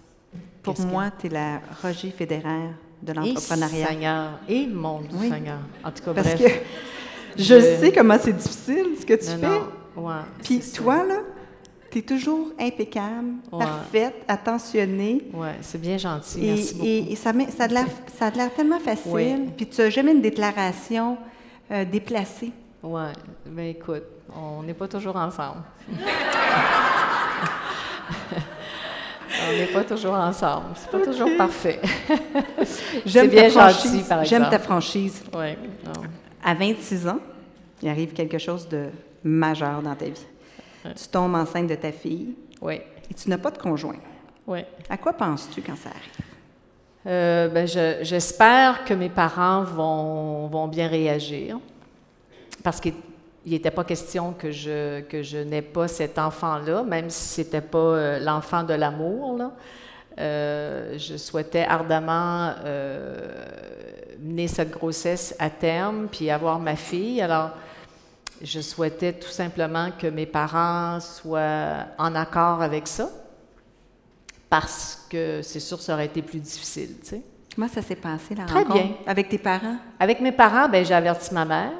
Speaker 2: Pour moi, tu es la Roger Fédéraire de l'entrepreneuriat.
Speaker 3: Et Seigneur, et mon Seigneur. En tout cas,
Speaker 2: Parce que je, sais comment c'est difficile ce que tu fais.
Speaker 3: Ouais,
Speaker 2: Puis toi, là, tu es toujours impeccable, parfaite, attentionnée.
Speaker 3: Oui, c'est bien gentil. Merci beaucoup.
Speaker 2: Et, ça, ça, a l'air tellement facile. Puis tu n'as jamais une déclaration euh, déplacée.
Speaker 3: Oui, mais écoute, on n'est pas toujours ensemble. on n'est pas toujours ensemble. C'est pas toujours parfait.
Speaker 2: J'aime bien gentil, par. J'aime ta franchise.
Speaker 3: Oui.
Speaker 2: À 26 ans, il arrive quelque chose de majeur dans ta vie. Tu tombes enceinte de ta fille.
Speaker 3: Oui.
Speaker 2: Et tu n'as pas de conjoint.
Speaker 3: Oui.
Speaker 2: À quoi penses-tu quand ça arrive?
Speaker 3: Euh, ben J'espère que mes parents vont, vont bien réagir. Parce qu'il n'était pas question que je, que je n'ai pas cet enfant-là, même si ce n'était pas euh, l'enfant de l'amour. Euh, je souhaitais ardemment mener cette grossesse à terme, puis avoir ma fille. Alors, je souhaitais tout simplement que mes parents soient en accord avec ça, parce que c'est sûr que ça aurait été plus difficile, tu sais.
Speaker 2: Comment ça s'est passé, la
Speaker 3: Très bien.
Speaker 2: Avec tes parents?
Speaker 3: Avec mes parents, ben j'ai averti ma mère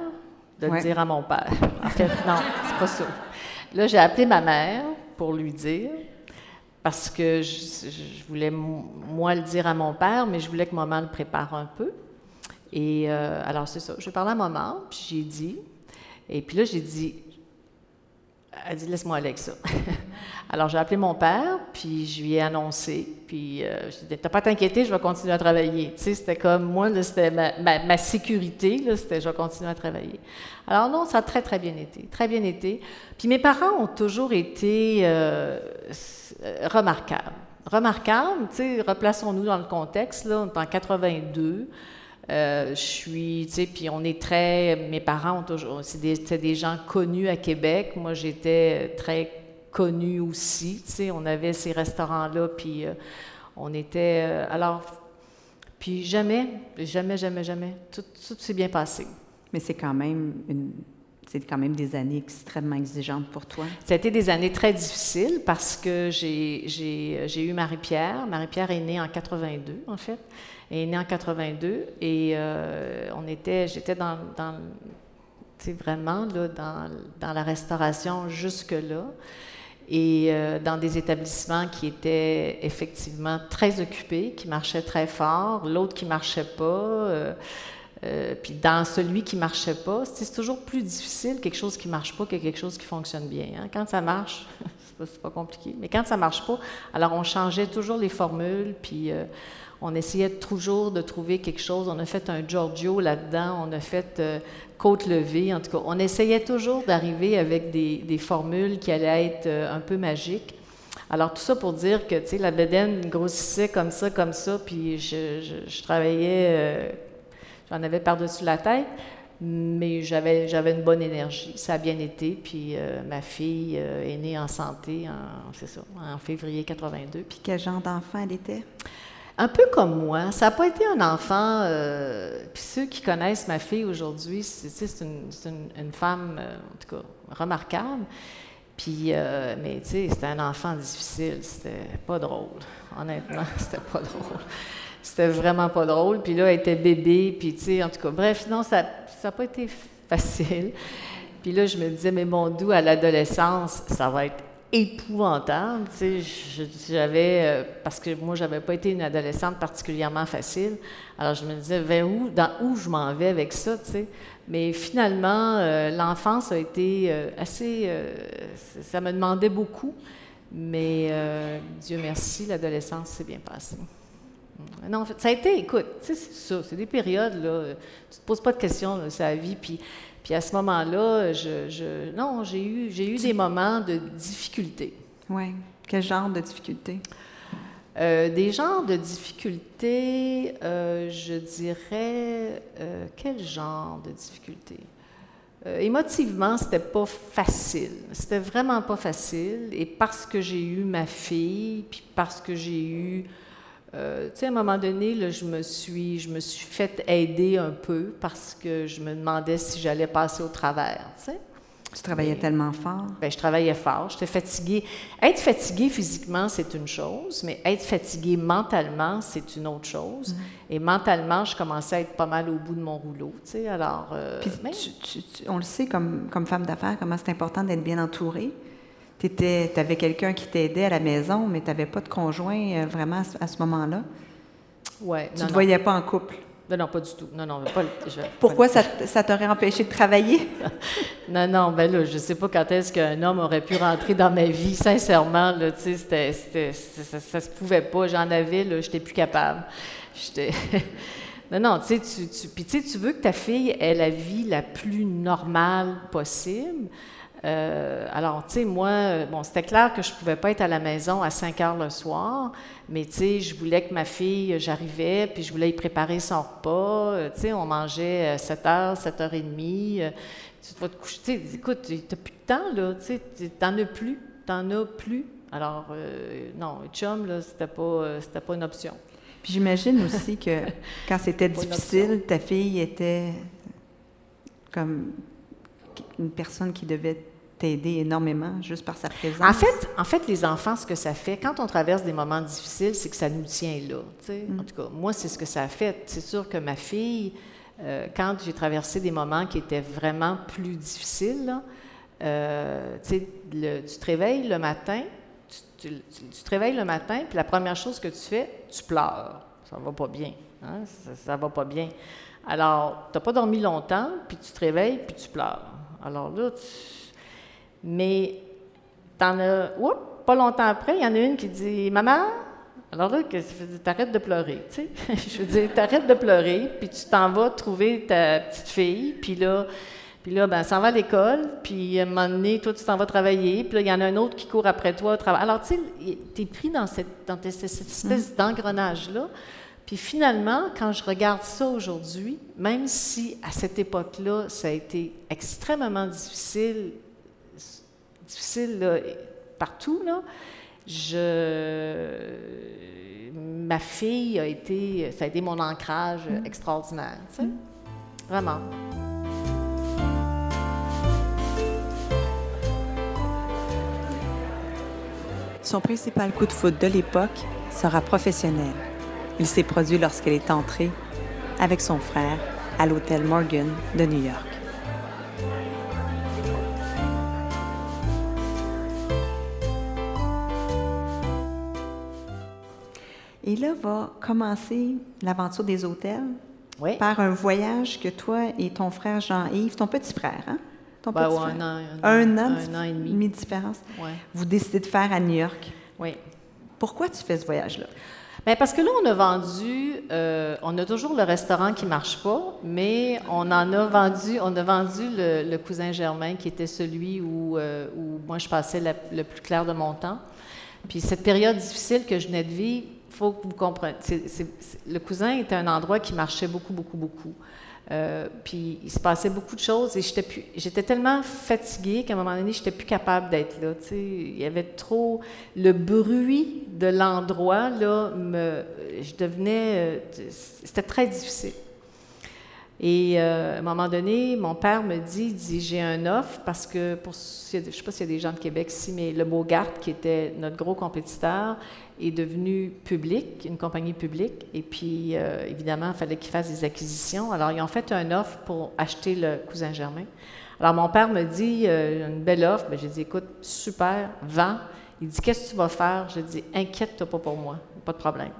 Speaker 3: de le dire à mon père. En fait, non, c'est pas ça. Là, j'ai appelé ma mère pour lui dire, parce que je, voulais, moi, le dire à mon père, mais je voulais que maman le prépare un peu. Et euh, alors, c'est ça. Je parlé à maman, puis j'ai dit, et puis là, j'ai dit, elle dit, laisse-moi aller avec ça. Alors, j'ai appelé mon père, puis je lui ai annoncé, puis euh, je lui ai dit, t'as pas t'inquiéter, je vais continuer à travailler. Tu sais, c'était comme, moi, c'était ma, sécurité, c'était, je vais continuer à travailler. Alors non, ça a très, très bien été, très bien été. Puis mes parents ont toujours été euh, remarquables. Remarquables, tu sais, replaçons-nous dans le contexte, là, on est en 82, euh, je suis, tu sais, puis on est très, mes parents ont toujours, c'est des, des, gens connus à Québec. Moi, j'étais très connue aussi, tu sais, on avait ces restaurants-là, puis euh, on était, euh, alors, puis jamais, jamais, jamais, jamais, tout, tout s'est bien passé.
Speaker 2: Mais c'est quand même une, c'est quand même des années extrêmement exigeantes pour toi.
Speaker 3: Ça a été des années très difficiles parce que j'ai eu Marie-Pierre. Marie-Pierre est née en 82, en fait est née en 82 et euh, on était, j'étais vraiment là, dans, la restauration jusque-là et euh, dans des établissements qui étaient effectivement très occupés, qui marchaient très fort, l'autre qui marchait pas. Euh, puis dans celui qui marchait pas, c'est toujours plus difficile quelque chose qui marche pas que quelque chose qui fonctionne bien. Hein. Quand ça marche, pas, pas, compliqué. Mais quand ça marche pas, alors on changeait toujours les formules, puis on essayait toujours de trouver quelque chose. On a fait un Giorgio là-dedans, on a fait euh, côte levée. En tout cas, on essayait toujours d'arriver avec des, formules qui allaient être euh, un peu magiques. Alors, tout ça pour dire que, tu sais, la bedaine grossissait comme ça, comme ça, puis je, travaillais, euh, j'en avais par-dessus la tête, mais j'avais, j'avais une bonne énergie. Ça a bien été, puis ma fille est née en santé, en, c'est ça, en février 82.
Speaker 2: Puis quel genre d'enfant elle était?
Speaker 3: Un peu comme moi. Ça n'a pas été un enfant. Euh, puis ceux qui connaissent ma fille aujourd'hui, c'est une, une, femme, euh, en tout cas, remarquable. Puis, euh, mais tu sais, c'était un enfant difficile. C'était pas drôle. Honnêtement, c'était pas drôle. C'était vraiment pas drôle. Puis là, elle était bébé. Puis, tu sais, en tout cas, bref, non, ça n'a pas été facile. Puis là, je me disais, mais mon doux, à l'adolescence, ça va être épouvantable. J'avais, euh, parce que moi, j'avais pas été une adolescente particulièrement facile. Alors, je me disais, vers où, dans où je m'en vais avec ça, tu. Mais finalement, euh, l'enfance a été euh, assez, ça me demandait beaucoup. Mais Dieu merci, l'adolescence s'est bien passée. Non, en fait, ça a été, écoute, c'est ça, c'est des périodes, là, tu te poses pas de questions, c'est la vie, puis Puis à ce moment-là, je, je- non, j'ai eu, j'ai eu des moments de difficulté.
Speaker 2: Oui. Quel genre de difficulté?
Speaker 3: Euh, des genres de difficultés, euh, je dirais, euh, quel genre de difficultés? Émotivement, c'était pas facile. C'était vraiment pas facile. Et parce que j'ai eu ma fille, puis parce que j'ai eu, euh, tu sais, à un moment donné, là, je me suis, je me suis fait aider un peu parce que je me demandais si j'allais passer au travers, tu sais.
Speaker 2: Tu travaillais tellement fort.
Speaker 3: Ben, je travaillais fort, j'étais fatiguée. Être fatiguée physiquement, c'est une chose, mais être fatiguée mentalement, c'est une autre chose. Et mentalement, je commençais à être pas mal au bout de mon rouleau, tu sais, alors... euh,
Speaker 2: Puis
Speaker 3: mais-
Speaker 2: tu- tu- tu- on le sait comme, comme femme d'affaires, comment c'est important d'être bien entourée. Tu avais quelqu'un qui t'aidait à la maison, mais tu n'avais pas de conjoint euh, vraiment à ce, moment-là?
Speaker 3: ouais,
Speaker 2: Tu ne te
Speaker 3: non.
Speaker 2: voyais pas en couple?
Speaker 3: Non, non, pas du tout. Non, non, pas, le- je-
Speaker 2: Pourquoi ça, t'aurait empêché de travailler?
Speaker 3: Non, non, ben là, je sais pas quand est-ce qu'un homme aurait pu rentrer dans ma vie, sincèrement, là, tu sais, ça, ça se pouvait pas, j'en avais, là, j'étais plus capable. J'étais... non, non, tu sais, tu, tu veux que ta fille ait la vie la plus normale possible. Euh, alors, tu sais, moi, euh, bon, c'était clair que je pouvais pas être à la maison à 5 heures le soir, mais tu sais, je voulais que ma fille, euh, j'arrivais, puis je voulais y préparer son repas. Tu sais, on mangeait à 7 heures, 7 heures et demie. Tu vas te coucher. Tu sais, écoute, tu n'as plus de temps, là. Tu sais, tu n'en as plus. Tu n'en as plus. Alors, euh, non, chum, là, c'était pas, euh, c'était pas une option.
Speaker 2: Puis j'imagine aussi que quand c'était difficile, ta fille était comme une personne qui devait t'aider énormément juste par sa présence.
Speaker 3: En fait, en fait, les enfants, ce que ça fait, quand on traverse des moments difficiles, c'est que ça nous tient là. sais. En tout cas, moi, c'est ce que ça a fait. C'est sûr que ma fille, euh, quand j'ai traversé des moments qui étaient vraiment plus difficiles, là, euh, tu sais, le- tu te réveilles le matin, tu, tu- tu- tu te réveilles le matin, puis la première chose que tu fais, tu pleures. Ça va pas bien. hein, Ça, ça va pas bien. Alors, tu n'as pas dormi longtemps, puis tu te réveilles, puis tu pleures. Alors là, tu, mais t'en as, oups, pas longtemps après, il y en a une qui dit Maman, alors là, t'arrêtes de pleurer, tu sais. Je veux dire, t'arrêtes de pleurer, puis tu t'en vas trouver ta petite fille, puis là, puis là, ben, s'en va à l'école, puis à un moment donné, toi, tu t'en vas travailler, puis là, il y en a un autre qui court après toi au travail. Alors, tu sais, t'es pris dans cette, dans cette espèce d'engrenage-là. Puis finalement, quand je regarde ça aujourd'hui, même si à cette époque-là, ça a été extrêmement difficile, difficile partout, là, je, ma fille a été, ça a été mon ancrage extraordinaire, tu sais. Vraiment.
Speaker 2: Son principal coup de foot de l'époque sera professionnel. Il s'est produit lorsqu'elle est entrée avec son frère à l'hôtel Morgan de New York. Là va commencer l'aventure des hôtels
Speaker 3: Oui.
Speaker 2: par un voyage que toi et ton frère Jean-Yves, ton petit frère, hein? Ton
Speaker 3: Ben,
Speaker 2: petit
Speaker 3: ouais,
Speaker 2: frère.
Speaker 3: un an,
Speaker 2: un an,
Speaker 3: un an et demi.
Speaker 2: de différence.
Speaker 3: Ouais.
Speaker 2: Vous décidez de faire à New York.
Speaker 3: Oui.
Speaker 2: Pourquoi tu fais ce voyage-là?
Speaker 3: Bien, parce que là, on a vendu, euh, on a toujours le restaurant qui marche pas, mais on en a vendu, on a vendu le, le cousin Germain, qui était celui où, euh, où moi je passais la- le plus clair de mon temps. Puis cette période difficile que je venais de vivre, faut que vous compreniez. le cousin était un endroit qui marchait beaucoup, beaucoup, beaucoup. Euh, puis il se passait beaucoup de choses et j'étais tellement fatiguée qu'à un moment donné, j'étais plus capable d'être là. tu sais. Il y avait trop le bruit de l'endroit là, je devenais, euh, c'était très difficile. Et euh, à un moment donné, mon père me dit, dit, j'ai un offre parce que, je ne sais pas s'il y a des gens de Québec ici, mais le Bogart, qui était notre gros compétiteur, est devenu public, une compagnie publique. Et puis, euh, évidemment, il fallait qu'ils fassent des acquisitions. Alors, ils ont fait un offre pour acheter le cousin Germain. Alors, mon père me dit, euh, une belle offre. Ben, j'ai dit, écoute, super, vends. Il dit, qu'est-ce que tu vas faire? J'ai dit, inquiète-toi pas pour moi, pas de problème.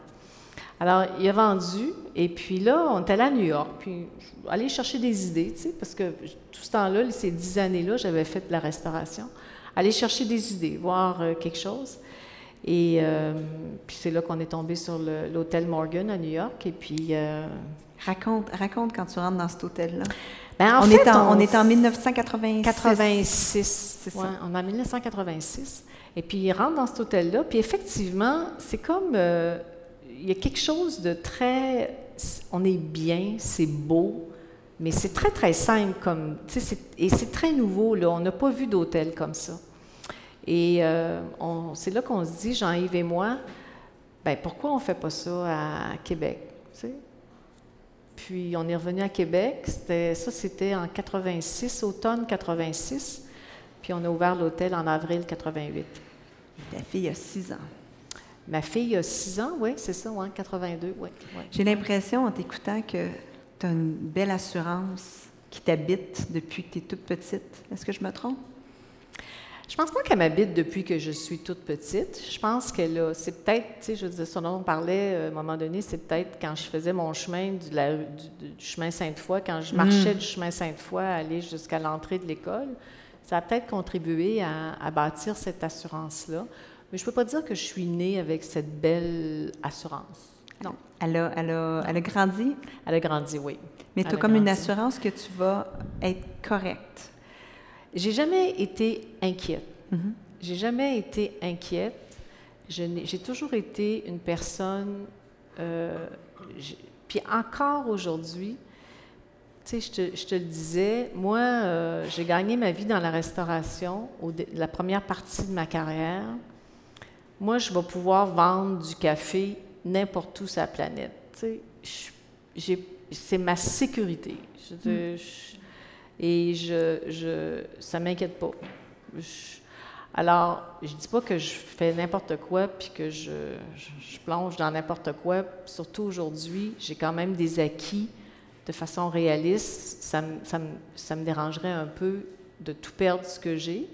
Speaker 3: Alors, il a vendu, et puis là, on est allé à New York, puis aller chercher des idées, tu sais, parce que tout ce temps-là, ces dix années-là, j'avais fait de la restauration. Aller chercher des idées, voir euh, quelque chose. Et euh, puis c'est là qu'on est tombé sur l'hôtel Morgan à New York, et puis... euh,
Speaker 2: Raconte, raconte quand tu rentres dans cet hôtel-là.
Speaker 3: Ben, en
Speaker 2: on,
Speaker 3: fait,
Speaker 2: est en,
Speaker 3: on-
Speaker 2: on est en 1986.
Speaker 3: 86.
Speaker 2: C'est
Speaker 3: Ouais,
Speaker 2: ça.
Speaker 3: on est en 1986. Et puis, il rentre dans cet hôtel-là. Puis, effectivement, c'est comme. euh, il y a quelque chose de très. On est bien, c'est beau, mais c'est très, très simple. Comme, et c'est très nouveau. Là. On n'a pas vu d'hôtel comme ça. Et euh, c'est là qu'on se dit, Jean-Yves et moi, ben pourquoi on ne fait pas ça à Québec? Puis on est revenu à Québec. Ça, c'était en 86, automne 86. Puis on a ouvert l'hôtel en avril 88.
Speaker 2: Ta fille a 6 ans.
Speaker 3: Ma fille a 6 ans, oui, c'est ça, ouais, 82, oui. Ouais.
Speaker 2: J'ai l'impression, en t'écoutant, que tu as une belle assurance qui t'habite depuis que tu es toute petite. Est-ce que je me trompe?
Speaker 3: Je pense pas qu'elle m'habite depuis que je suis toute petite. Je pense qu'elle a. C'est peut-être, tu sais, je veux dire, ce dont on parlait euh, à un moment donné, c'est peut-être quand je faisais mon chemin du, la- du- du chemin Sainte-Foy, quand je marchais du chemin Sainte-Foy à aller jusqu'à l'entrée de l'école. Ça a peut-être contribué à, à bâtir cette assurance-là. Mais je peux pas dire que je suis née avec cette belle assurance. Non.
Speaker 2: Elle a, elle a, elle a grandi,
Speaker 3: Elle a grandi, oui.
Speaker 2: mais tu as comme une assurance que tu vas être correcte.
Speaker 3: J'ai jamais été inquiète.
Speaker 2: Mhm.
Speaker 3: J'ai jamais été inquiète. J'ai toujours été une personne. euh, puis encore aujourd'hui, tu sais, je te, je te le disais, moi, euh, j'ai gagné ma vie dans la restauration, au la première partie de ma carrière. Moi, je vais pouvoir vendre du café n'importe où sur la planète. C'est ma sécurité. Je je- et je, je, ça m'inquiète pas. Je- alors, je dis pas que je fais n'importe quoi puis que je, je- je plonge dans n'importe quoi. Surtout aujourd'hui, j'ai quand même des acquis de façon réaliste. Ça, ça me dérangerait un peu de tout perdre ce que j'ai,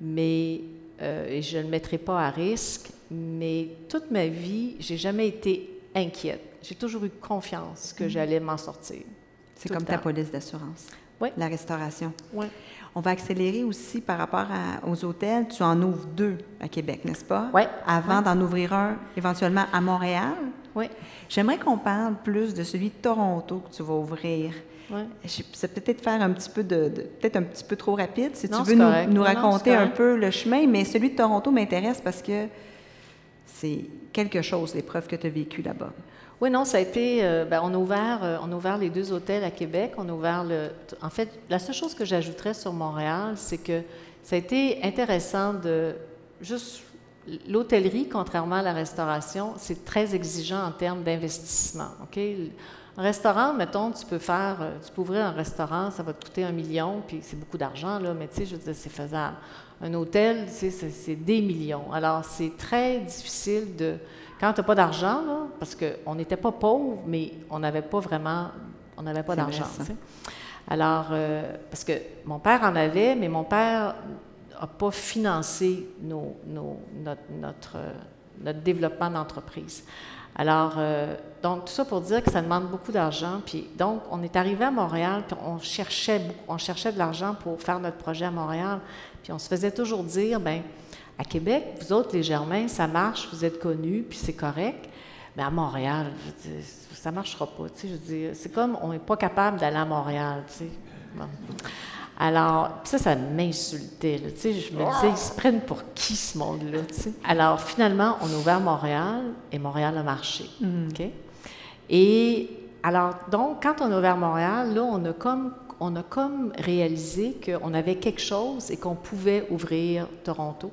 Speaker 3: mais euh, et je ne le mettrai pas à risque. Mais toute ma vie, j'ai jamais été inquiète. J'ai toujours eu confiance que j'allais m'en sortir.
Speaker 2: C'est comme ta police d'assurance.
Speaker 3: Oui.
Speaker 2: La restauration.
Speaker 3: Ouais.
Speaker 2: On va accélérer aussi par rapport à- aux hôtels. Tu en ouvres deux à Québec, n'est-ce pas?
Speaker 3: Ouais.
Speaker 2: Avant d'en ouvrir un éventuellement à Montréal.
Speaker 3: Oui.
Speaker 2: J'aimerais qu'on parle plus de celui de Toronto que tu vas ouvrir. Je- C'est peut-être faire un petit peu de, de- peut-être un petit peu trop rapide. Si
Speaker 3: Non,
Speaker 2: tu veux nous,
Speaker 3: Non, non,
Speaker 2: raconter un peu le chemin, mais celui de Toronto m'intéresse parce que c'est quelque chose, l'épreuve que tu as vécue là-bas.
Speaker 3: Oui, non, ça a été. euh, ben, on, a ouvert, euh, on a ouvert les deux hôtels à Québec. On a ouvert le. En fait, la seule chose que j'ajouterais sur Montréal, c'est que ça a été intéressant de. Juste. L'hôtellerie, contrairement à la restauration, c'est très exigeant en termes d'investissement. OK? Un restaurant, mettons, tu peux faire, euh, tu peux ouvrir un restaurant, ça va te coûter un million, puis c'est beaucoup d'argent, là, mais tu sais, je veux dire, c'est faisable. Un hôtel, tu sais, c'est des millions. Alors, c'est très difficile de. Quand tu n'as pas d'argent, là, parce qu'on n'était pas pauvres, mais on n'avait pas vraiment. On n'avait pas d'argent. Alors, euh, parce que mon père en avait, mais mon père n'a pas financé euh, notre développement d'entreprise. Alors, euh, donc, tout ça pour dire que ça demande beaucoup d'argent. Puis, donc, on est arrivé à Montréal, puis on cherchait, on cherchait de l'argent pour faire notre projet à Montréal. Puis, on se faisait toujours dire, ben à Québec, vous autres, les Germains, ça marche, vous êtes connus, puis c'est correct. Mais à Montréal, ça ne marchera pas. tu sais, Je dire, c'est comme on n'est pas capable d'aller à Montréal. Alors, ça, ça m'insultait. tu sais, Je me disais, ils se prennent pour qui ce monde-là? tu sais? Alors, finalement, on a ouvert Montréal et Montréal a marché. OK? Et alors, donc, quand on a ouvert Montréal, là, on a comme, on a comme réalisé qu'on avait quelque chose et qu'on pouvait ouvrir Toronto.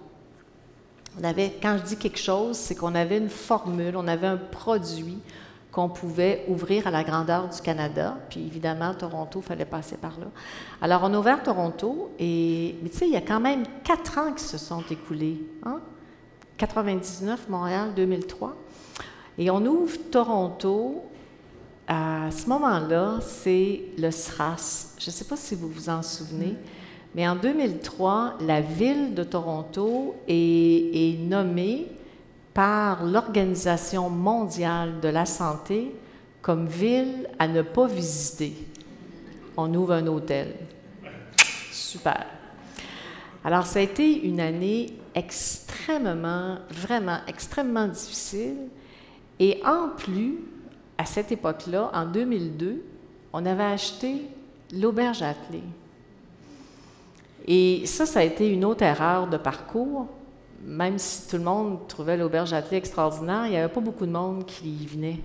Speaker 3: On avait, quand je dis quelque chose, c'est qu'on avait une formule, on avait un produit qu'on pouvait ouvrir à la grandeur du Canada. Puis évidemment, Toronto, fallait passer par là. Alors, on a ouvert Toronto, et, mais tu sais, il y a quand même quatre ans qui se sont écoulés. Hein? 99, Montréal, 2003. Et on ouvre Toronto. À ce moment-là, c'est le SRAS. Je ne sais pas si vous vous en souvenez, mais en 2003, la ville de Toronto est nommée par l'Organisation mondiale de la santé comme ville à ne pas visiter. On ouvre un hôtel. Super. Alors, ça a été une année extrêmement, vraiment extrêmement difficile. Et en plus, à cette époque-là, en 2002, on avait acheté l'auberge attelée. Et ça, ça a été une autre erreur de parcours. Même si tout le monde trouvait l'auberge attelée extraordinaire, il n'y avait pas beaucoup de monde qui y venait.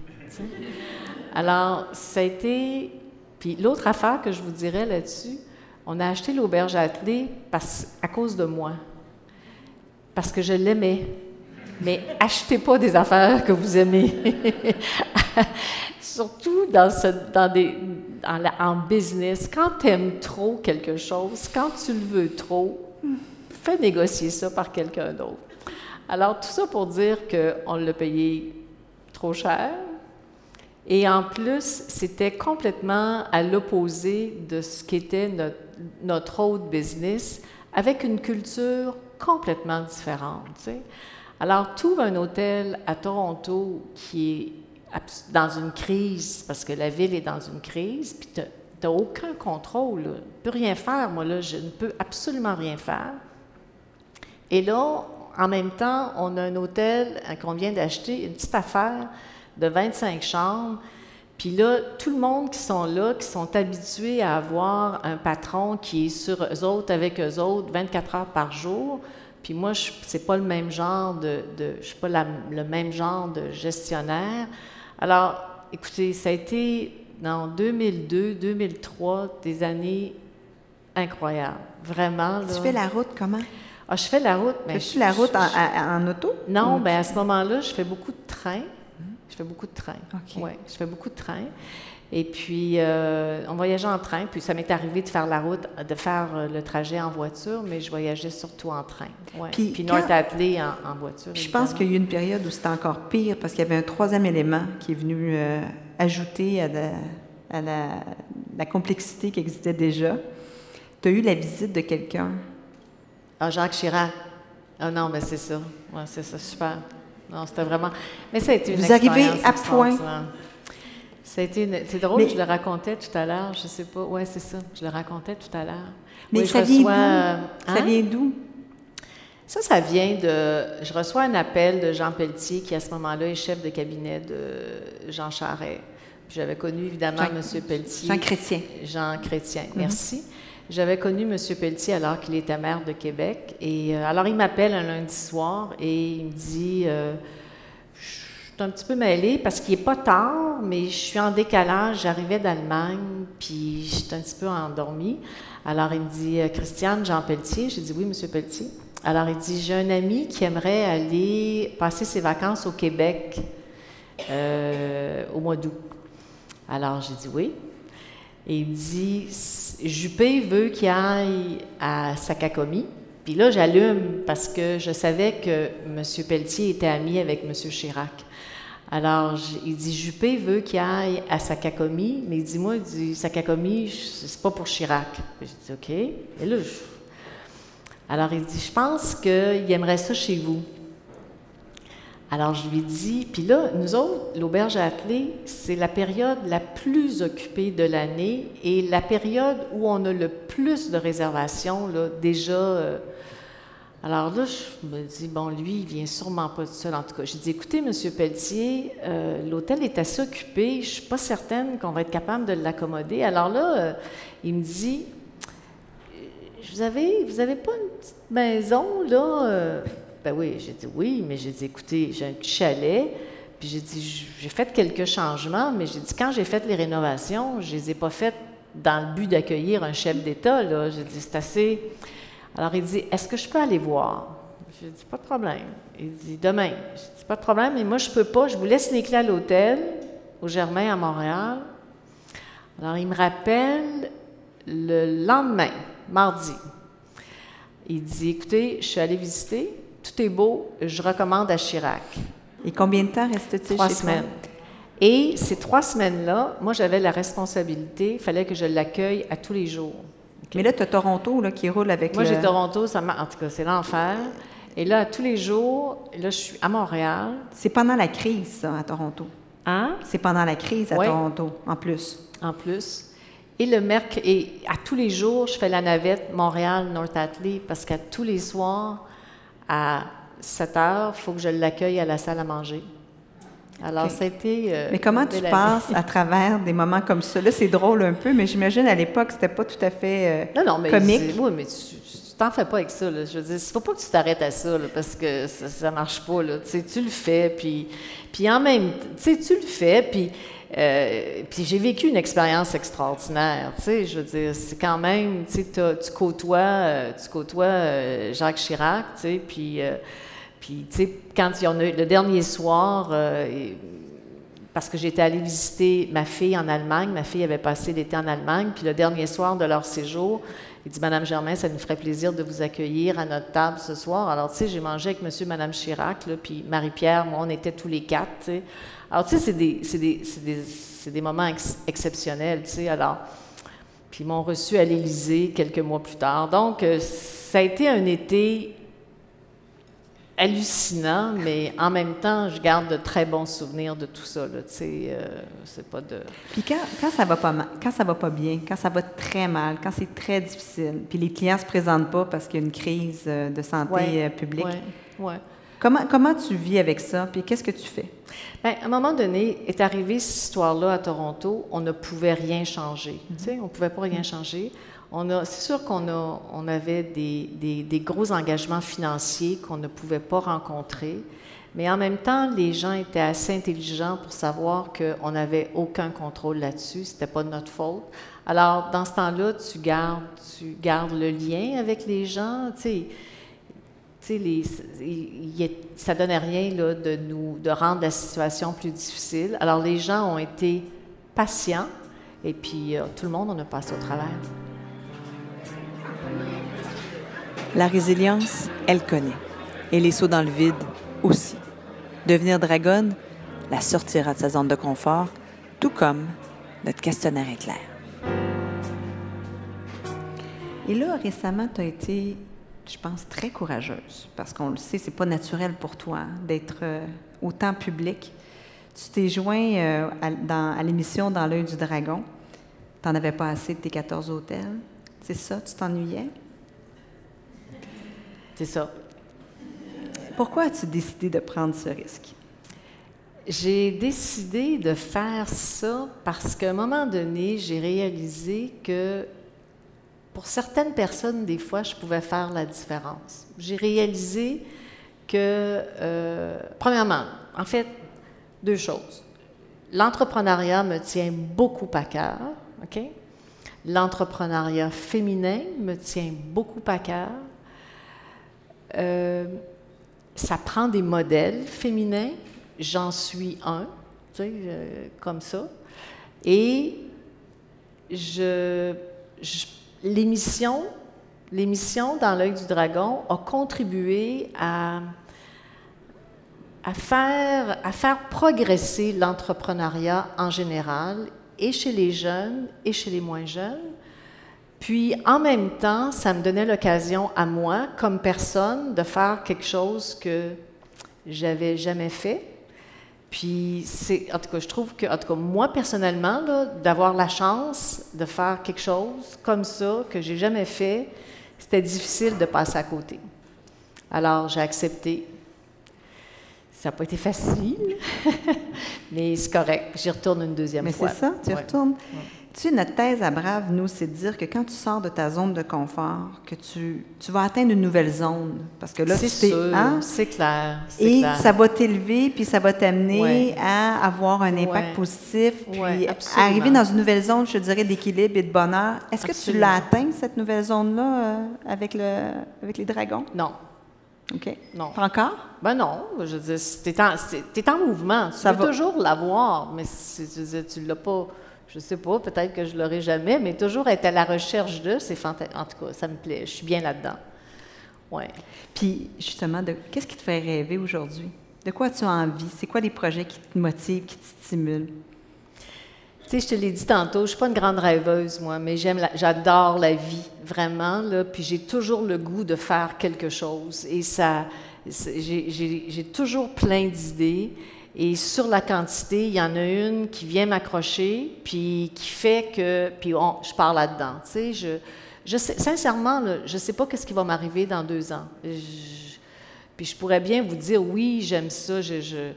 Speaker 3: Alors, ça a été. Puis l'autre affaire que je vous dirais là-dessus, on a acheté l'auberge attelée parce, à cause de moi. Parce que je l'aimais. Mais achetez pas des affaires que vous aimez. Surtout dans, ce, dans des, en, business, quand tu aimes trop quelque chose, quand tu le veux trop, fais négocier ça par quelqu'un d'autre. Alors, tout ça pour dire qu'on l'a payé trop cher. Et en plus, c'était complètement à l'opposé de ce qu'était notre, notre autre business, avec une culture complètement différente. Alors, tout un hôtel à Toronto qui est dans une crise, parce que la ville est dans une crise, puis tu n'as aucun contrôle. Tu ne peux rien faire, moi, là, je ne peux absolument rien faire. Et là, en même temps, on a un hôtel euh, qu'on vient d'acheter, une petite affaire de 25 chambres. Puis là, tout le monde qui sont là, qui sont habitués à avoir un patron qui est sur eux autres, avec eux autres, 24 heures par jour. Puis moi, ce n'est pas le même genre de, de je suis pas le même genre de gestionnaire. Alors, écoutez, ça a été dans 2002, 2003, des années incroyables. Vraiment.
Speaker 2: Tu fais la route comment?
Speaker 3: Ah, je fais la route.
Speaker 2: Mais Fais-tu la route en, auto?
Speaker 3: Non, bien à ce moment-là, je fais beaucoup de train. Je fais beaucoup de train. Oui, je fais beaucoup de train. Et puis, euh, on voyageait en train. Puis, ça m'est arrivé de faire la route, de faire euh, le trajet en voiture, mais je voyageais surtout en train. Ouais. Puis, puis North Atlee en, voiture.
Speaker 2: je pense qu'il y a eu une période où c'était encore pire parce qu'il y avait un troisième élément qui est venu euh, ajouter à, la, complexité qui existait déjà. Tu as eu la visite de quelqu'un.
Speaker 3: Ah, Jacques Chirac. Ah non, mais c'est ça. Ouais, c'est ça, super. Non, c'était vraiment. Mais ça a été une
Speaker 2: Vous arrivez à point.
Speaker 3: C'est drôle, je le racontais tout à l'heure, je sais pas. Oui, c'est ça, je le racontais tout à l'heure.
Speaker 2: Mais ça, vient hein? ça vient d'où?
Speaker 3: Ça, ça vient de. Je reçois un appel de Jean Pelletier, qui à ce moment-là est chef de cabinet de Jean Charest. J'avais connu évidemment M. Pelletier.
Speaker 2: Jean Chrétien.
Speaker 3: Jean Chrétien, mhm. merci. J'avais connu M. Pelletier alors qu'il était maire de Québec. Et euh, alors, il m'appelle un lundi soir et il me dit. Euh, un petit peu mêlée parce qu'il n'est pas tard, mais je suis en décalage. J'arrivais d'Allemagne, puis j'étais un petit peu endormie. Alors, il me dit euh, Christiane, Jean Pelletier. J'ai dit Oui, Monsieur Pelletier. Alors, il dit J'ai un ami qui aimerait aller passer ses vacances au Québec au mois d'août. Alors, j'ai dit Oui. Il dit Juppé veut qu'il aille à Sakakomi. Puis là, j'allume parce que je savais que M. Pelletier était ami avec M. Chirac. Alors, il dit, Juppé veut qu'il aille à Sakakomi, mais il dit, moi, il dit, Sakakomi, c'est pas pour Chirac. J'ai dit, OK. Et là, Alors, il dit, je pense qu'il aimerait ça chez vous. Alors, je lui dis, puis là, nous autres, l'auberge à c'est la période la plus occupée de l'année et la période où on a le plus de réservations, là, déjà. Euh, alors là, je me dis, bon, lui, il vient sûrement pas tout seul. En tout cas, j'ai dit, écoutez, Monsieur Pelletier, euh, l'hôtel est assez occupé. Je suis pas certaine qu'on va être capable de l'accommoder. Alors là, euh, il me dit, vous avez, vous avez pas une petite maison là? Ben oui, j'ai dit oui, mais j'ai dit, écoutez, j'ai un petit chalet. Puis j'ai dit, j'ai fait quelques changements, mais j'ai dit, quand j'ai fait les rénovations, je les ai pas faites dans le but d'accueillir un chef d'État. J'ai dit, c'est assez. Alors, il dit Est-ce que je peux aller voir? Je dis Pas de problème. Il dit Demain. Je dis Pas de problème, mais moi, je ne peux pas. Je vous laisse les clés à l'hôtel, au Germain, à Montréal. Alors, il me rappelle le lendemain, mardi. Il dit Écoutez, je suis allé visiter, tout est beau, je recommande à Chirac.
Speaker 2: Et combien de temps reste-t-il
Speaker 3: Trois semaines. Et ces trois semaines-là, moi, j'avais la responsabilité, il fallait que je l'accueille à tous les jours.
Speaker 2: Mais là, tu as Toronto là, qui roule avec
Speaker 3: Moi, j'ai Toronto, ça en tout cas, c'est l'enfer. Et là, tous les jours, là, je suis à Montréal.
Speaker 2: C'est pendant la crise, ça, à Toronto.
Speaker 3: Hein?
Speaker 2: C'est pendant la crise à Toronto, en plus.
Speaker 3: En plus. Et le merc et à tous les jours, je fais la navette Montréal-North Atlee parce qu'à tous les soirs, à 7 heures, il faut que je l'accueille à la salle à manger. Alors, ça a été. euh,
Speaker 2: Mais comment tu passes à travers des moments comme ça? Là, c'est drôle un peu, mais j'imagine à l'époque, c'était pas tout à fait euh,
Speaker 3: Non, non, mais.
Speaker 2: comique.
Speaker 3: Oui, mais tu t'en fais pas avec ça. Là. Je veux dire, il faut pas que tu t'arrêtes à ça, là, parce que ça, ça marche pas. Là. Tu, sais, tu le fais, puis, puis en même temps, tu sais, tu le fais, puis. Euh, puis j'ai vécu une expérience extraordinaire, tu sais, je veux dire, c'est quand même, tu sais, tu côtoies, euh, tu côtoies euh, Jacques Chirac, tu sais, puis, puis tu sais, quand il y en a eu le dernier soir, parce que j'étais allée visiter ma fille en Allemagne. Ma fille avait passé l'été en Allemagne. Puis le dernier soir de leur séjour, il dit Madame Germain, ça nous ferait plaisir de vous accueillir à notre table ce soir. Alors, tu sais, j'ai mangé avec Monsieur Madame Chirac, puis Marie-Pierre, moi, on était tous les quatre, tu sais. Alors, tu sais, c'est des, c'est des, c'est des, c'est des moments ex- exceptionnels, tu sais. Alors, puis ils m'ont reçu à l'Élysée quelques mois plus tard. Donc, euh, ça a été un été hallucinant, mais en même temps, je garde de très bons souvenirs de tout ça. Là, tu sais, euh, c'est pas de...
Speaker 2: Puis quand, quand ça va pas mal, quand ça va pas bien, quand ça va très mal, quand c'est très difficile, puis les clients se présentent pas parce qu'il y a une crise euh, de santé
Speaker 3: Ouais,
Speaker 2: publique,
Speaker 3: ouais, ouais.
Speaker 2: Comment, comment tu vis avec ça? Puis qu'est-ce que tu fais?
Speaker 3: Bien, à un moment donné, est arrivée cette histoire-là à Toronto, on ne pouvait rien changer. Tu sais, on ne pouvait pas rien changer. On a, c'est sûr qu'on on avait des, des- des gros engagements financiers qu'on ne pouvait pas rencontrer, mais en même temps, les gens étaient assez intelligents pour savoir qu'on n'avait aucun contrôle là-dessus, c'était pas de notre faute. Alors, dans ce temps-là, tu gardes, tu gardes le lien avec les gens, tu sais. Les, est- ça donnait rien là, de nous de rendre la situation plus difficile. Alors les gens ont été patients et puis euh, tout le monde on a passé au travers.
Speaker 4: La résilience, elle connaît. Et les sauts dans le vide aussi. Devenir dragonne la sortira de sa zone de confort, tout comme notre questionnaire est clair.
Speaker 2: Et là, récemment, tu as été, je pense, très courageuse, parce qu'on le sait, c'est pas naturel pour toi hein, d'être euh, autant public. Tu t'es joint euh, à, l'émission Dans l'œil du dragon. Tu n'en avais pas assez de tes 14 hôtels. C'est ça, tu t'ennuyais?
Speaker 3: C'est ça.
Speaker 2: Pourquoi as-tu décidé de prendre ce risque?
Speaker 3: J'ai décidé de faire ça parce qu'à un moment donné, j'ai réalisé que pour certaines personnes, des fois, je pouvais faire la différence. J'ai réalisé que, euh, premièrement, en fait, deux choses. L'entrepreneuriat me tient beaucoup à cœur, OK? L'entrepreneuriat féminin me tient beaucoup à cœur. Euh, ça prend des modèles féminins. J'en suis un, tu sais, euh, comme ça. Et je, je- l'émission, l'émission dans l'œil du dragon a contribué à, faire, à faire progresser l'entrepreneuriat en général, et chez les jeunes et chez les moins jeunes. Puis en même temps, ça me donnait l'occasion à moi, comme personne, de faire quelque chose que j'avais jamais fait. Puis c'est, en tout cas, je trouve que, en tout cas, moi personnellement, là, d'avoir la chance de faire quelque chose comme ça que j'ai jamais fait, c'était difficile de passer à côté. Alors j'ai accepté. Ça n'a pas été facile, mais c'est correct. J'y retourne une deuxième
Speaker 2: Mais
Speaker 3: fois.
Speaker 2: c'est ça, tu y
Speaker 3: Ouais.
Speaker 2: retournes. Tu sais, notre thèse à Brave, nous, c'est de dire que quand tu sors de ta zone de confort, que tu, tu vas atteindre une nouvelle zone. Parce que là,
Speaker 3: C'est
Speaker 2: tu
Speaker 3: sûr,
Speaker 2: hein?
Speaker 3: c'est clair.
Speaker 2: Et
Speaker 3: clair.
Speaker 2: ça va t'élever, puis ça va t'amener
Speaker 3: Ouais.
Speaker 2: à avoir un impact
Speaker 3: Ouais.
Speaker 2: positif, puis
Speaker 3: Ouais,
Speaker 2: arriver dans une nouvelle zone, je dirais, d'équilibre et de bonheur. Est-ce que tu l'as atteint, cette nouvelle zone-là, euh, avec, le, avec les dragons?
Speaker 3: Non,
Speaker 2: OK.
Speaker 3: non.
Speaker 2: Pas encore?
Speaker 3: Ben non, je veux dire, c'est- t'es en, mouvement. Tu
Speaker 2: Ça
Speaker 3: veux
Speaker 2: va.
Speaker 3: toujours l'avoir, mais je veux dire, tu l'as pas. Je sais pas, peut-être que je l'aurai jamais, mais toujours être à la recherche de, c'est fantastique. En tout cas, ça me plaît. Je suis bien là-dedans. Ouais.
Speaker 2: Puis, justement, de, qu'est-ce qui te fait rêver aujourd'hui? De quoi as-tu envie? C'est quoi les projets qui te motivent, qui te stimulent?
Speaker 3: Tu sais, je te l'ai dit tantôt, je suis pas une grande rêveuse, moi, mais j'aime, j'adore la vie, vraiment, là, puis j'ai toujours le goût de faire quelque chose. Et ça, j'ai toujours plein d'idées. Et sur la quantité, il y en a une qui vient m'accrocher, puis qui fait que, puis on- je pars là-dedans. Tu sais, je, je sais, sincèrement, je sais pas qu'est-ce qui va m'arriver dans deux ans. Je- puis je pourrais bien vous dire, oui, j'aime ça, je,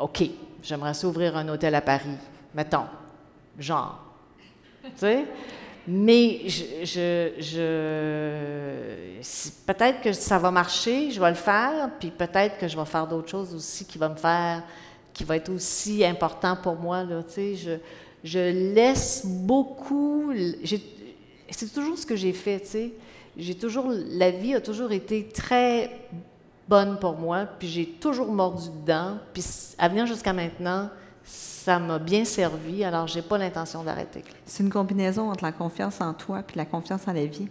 Speaker 3: OK, j'aimerais s'ouvrir un hôtel à Paris, mettons, genre. tu sais? Mais je peut-être que ça va marcher, je vais le faire, puis peut-être que je vais faire d'autres choses aussi qui vont me faire, qui va être aussi important pour moi. Là, je, je laisse beaucoup. C'est toujours ce que j'ai fait, toujours, la vie a toujours été très bonne pour moi, puis j'ai toujours mordu dedans. Puis à venir jusqu'à maintenant, ça m'a bien servi, alors j'ai pas l'intention d'arrêter.
Speaker 2: C'est une combinaison entre la confiance en toi puis la confiance en la vie.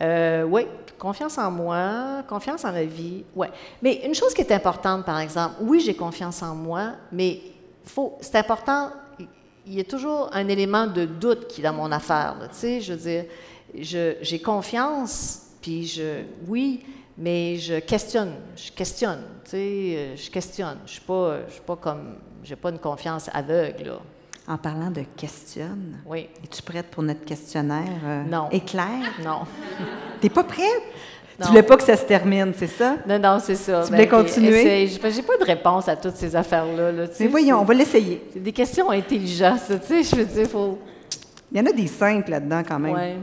Speaker 3: Euh, oui, confiance en moi, confiance en la vie, oui. Mais une chose qui est importante, par exemple, oui, j'ai confiance en moi, mais faut, c'est important, il y a toujours un élément de doute qui est dans mon affaire. Tu sais, je veux dire, j'ai confiance, puis je, oui, mais je questionne, je questionne, tu sais, je questionne. Je je suis pas comme, j'ai pas une confiance aveugle. Là.
Speaker 2: En parlant de questionne,
Speaker 3: oui.
Speaker 2: es-tu prête pour notre questionnaire euh,
Speaker 3: non.
Speaker 2: éclair?
Speaker 3: Non.
Speaker 2: T'es pas prête? Tu voulais pas que ça se termine, c'est ça?
Speaker 3: Non, non, c'est ça.
Speaker 2: Tu voulais ben, continuer?
Speaker 3: J'ai pas de réponse à toutes ces affaires-là. Là,
Speaker 2: Mais voyons, on va l'essayer.
Speaker 3: C'est des questions intelligentes, tu sais, je veux dire, faut...
Speaker 2: Il y en a des simples là-dedans, quand même.
Speaker 3: Oui.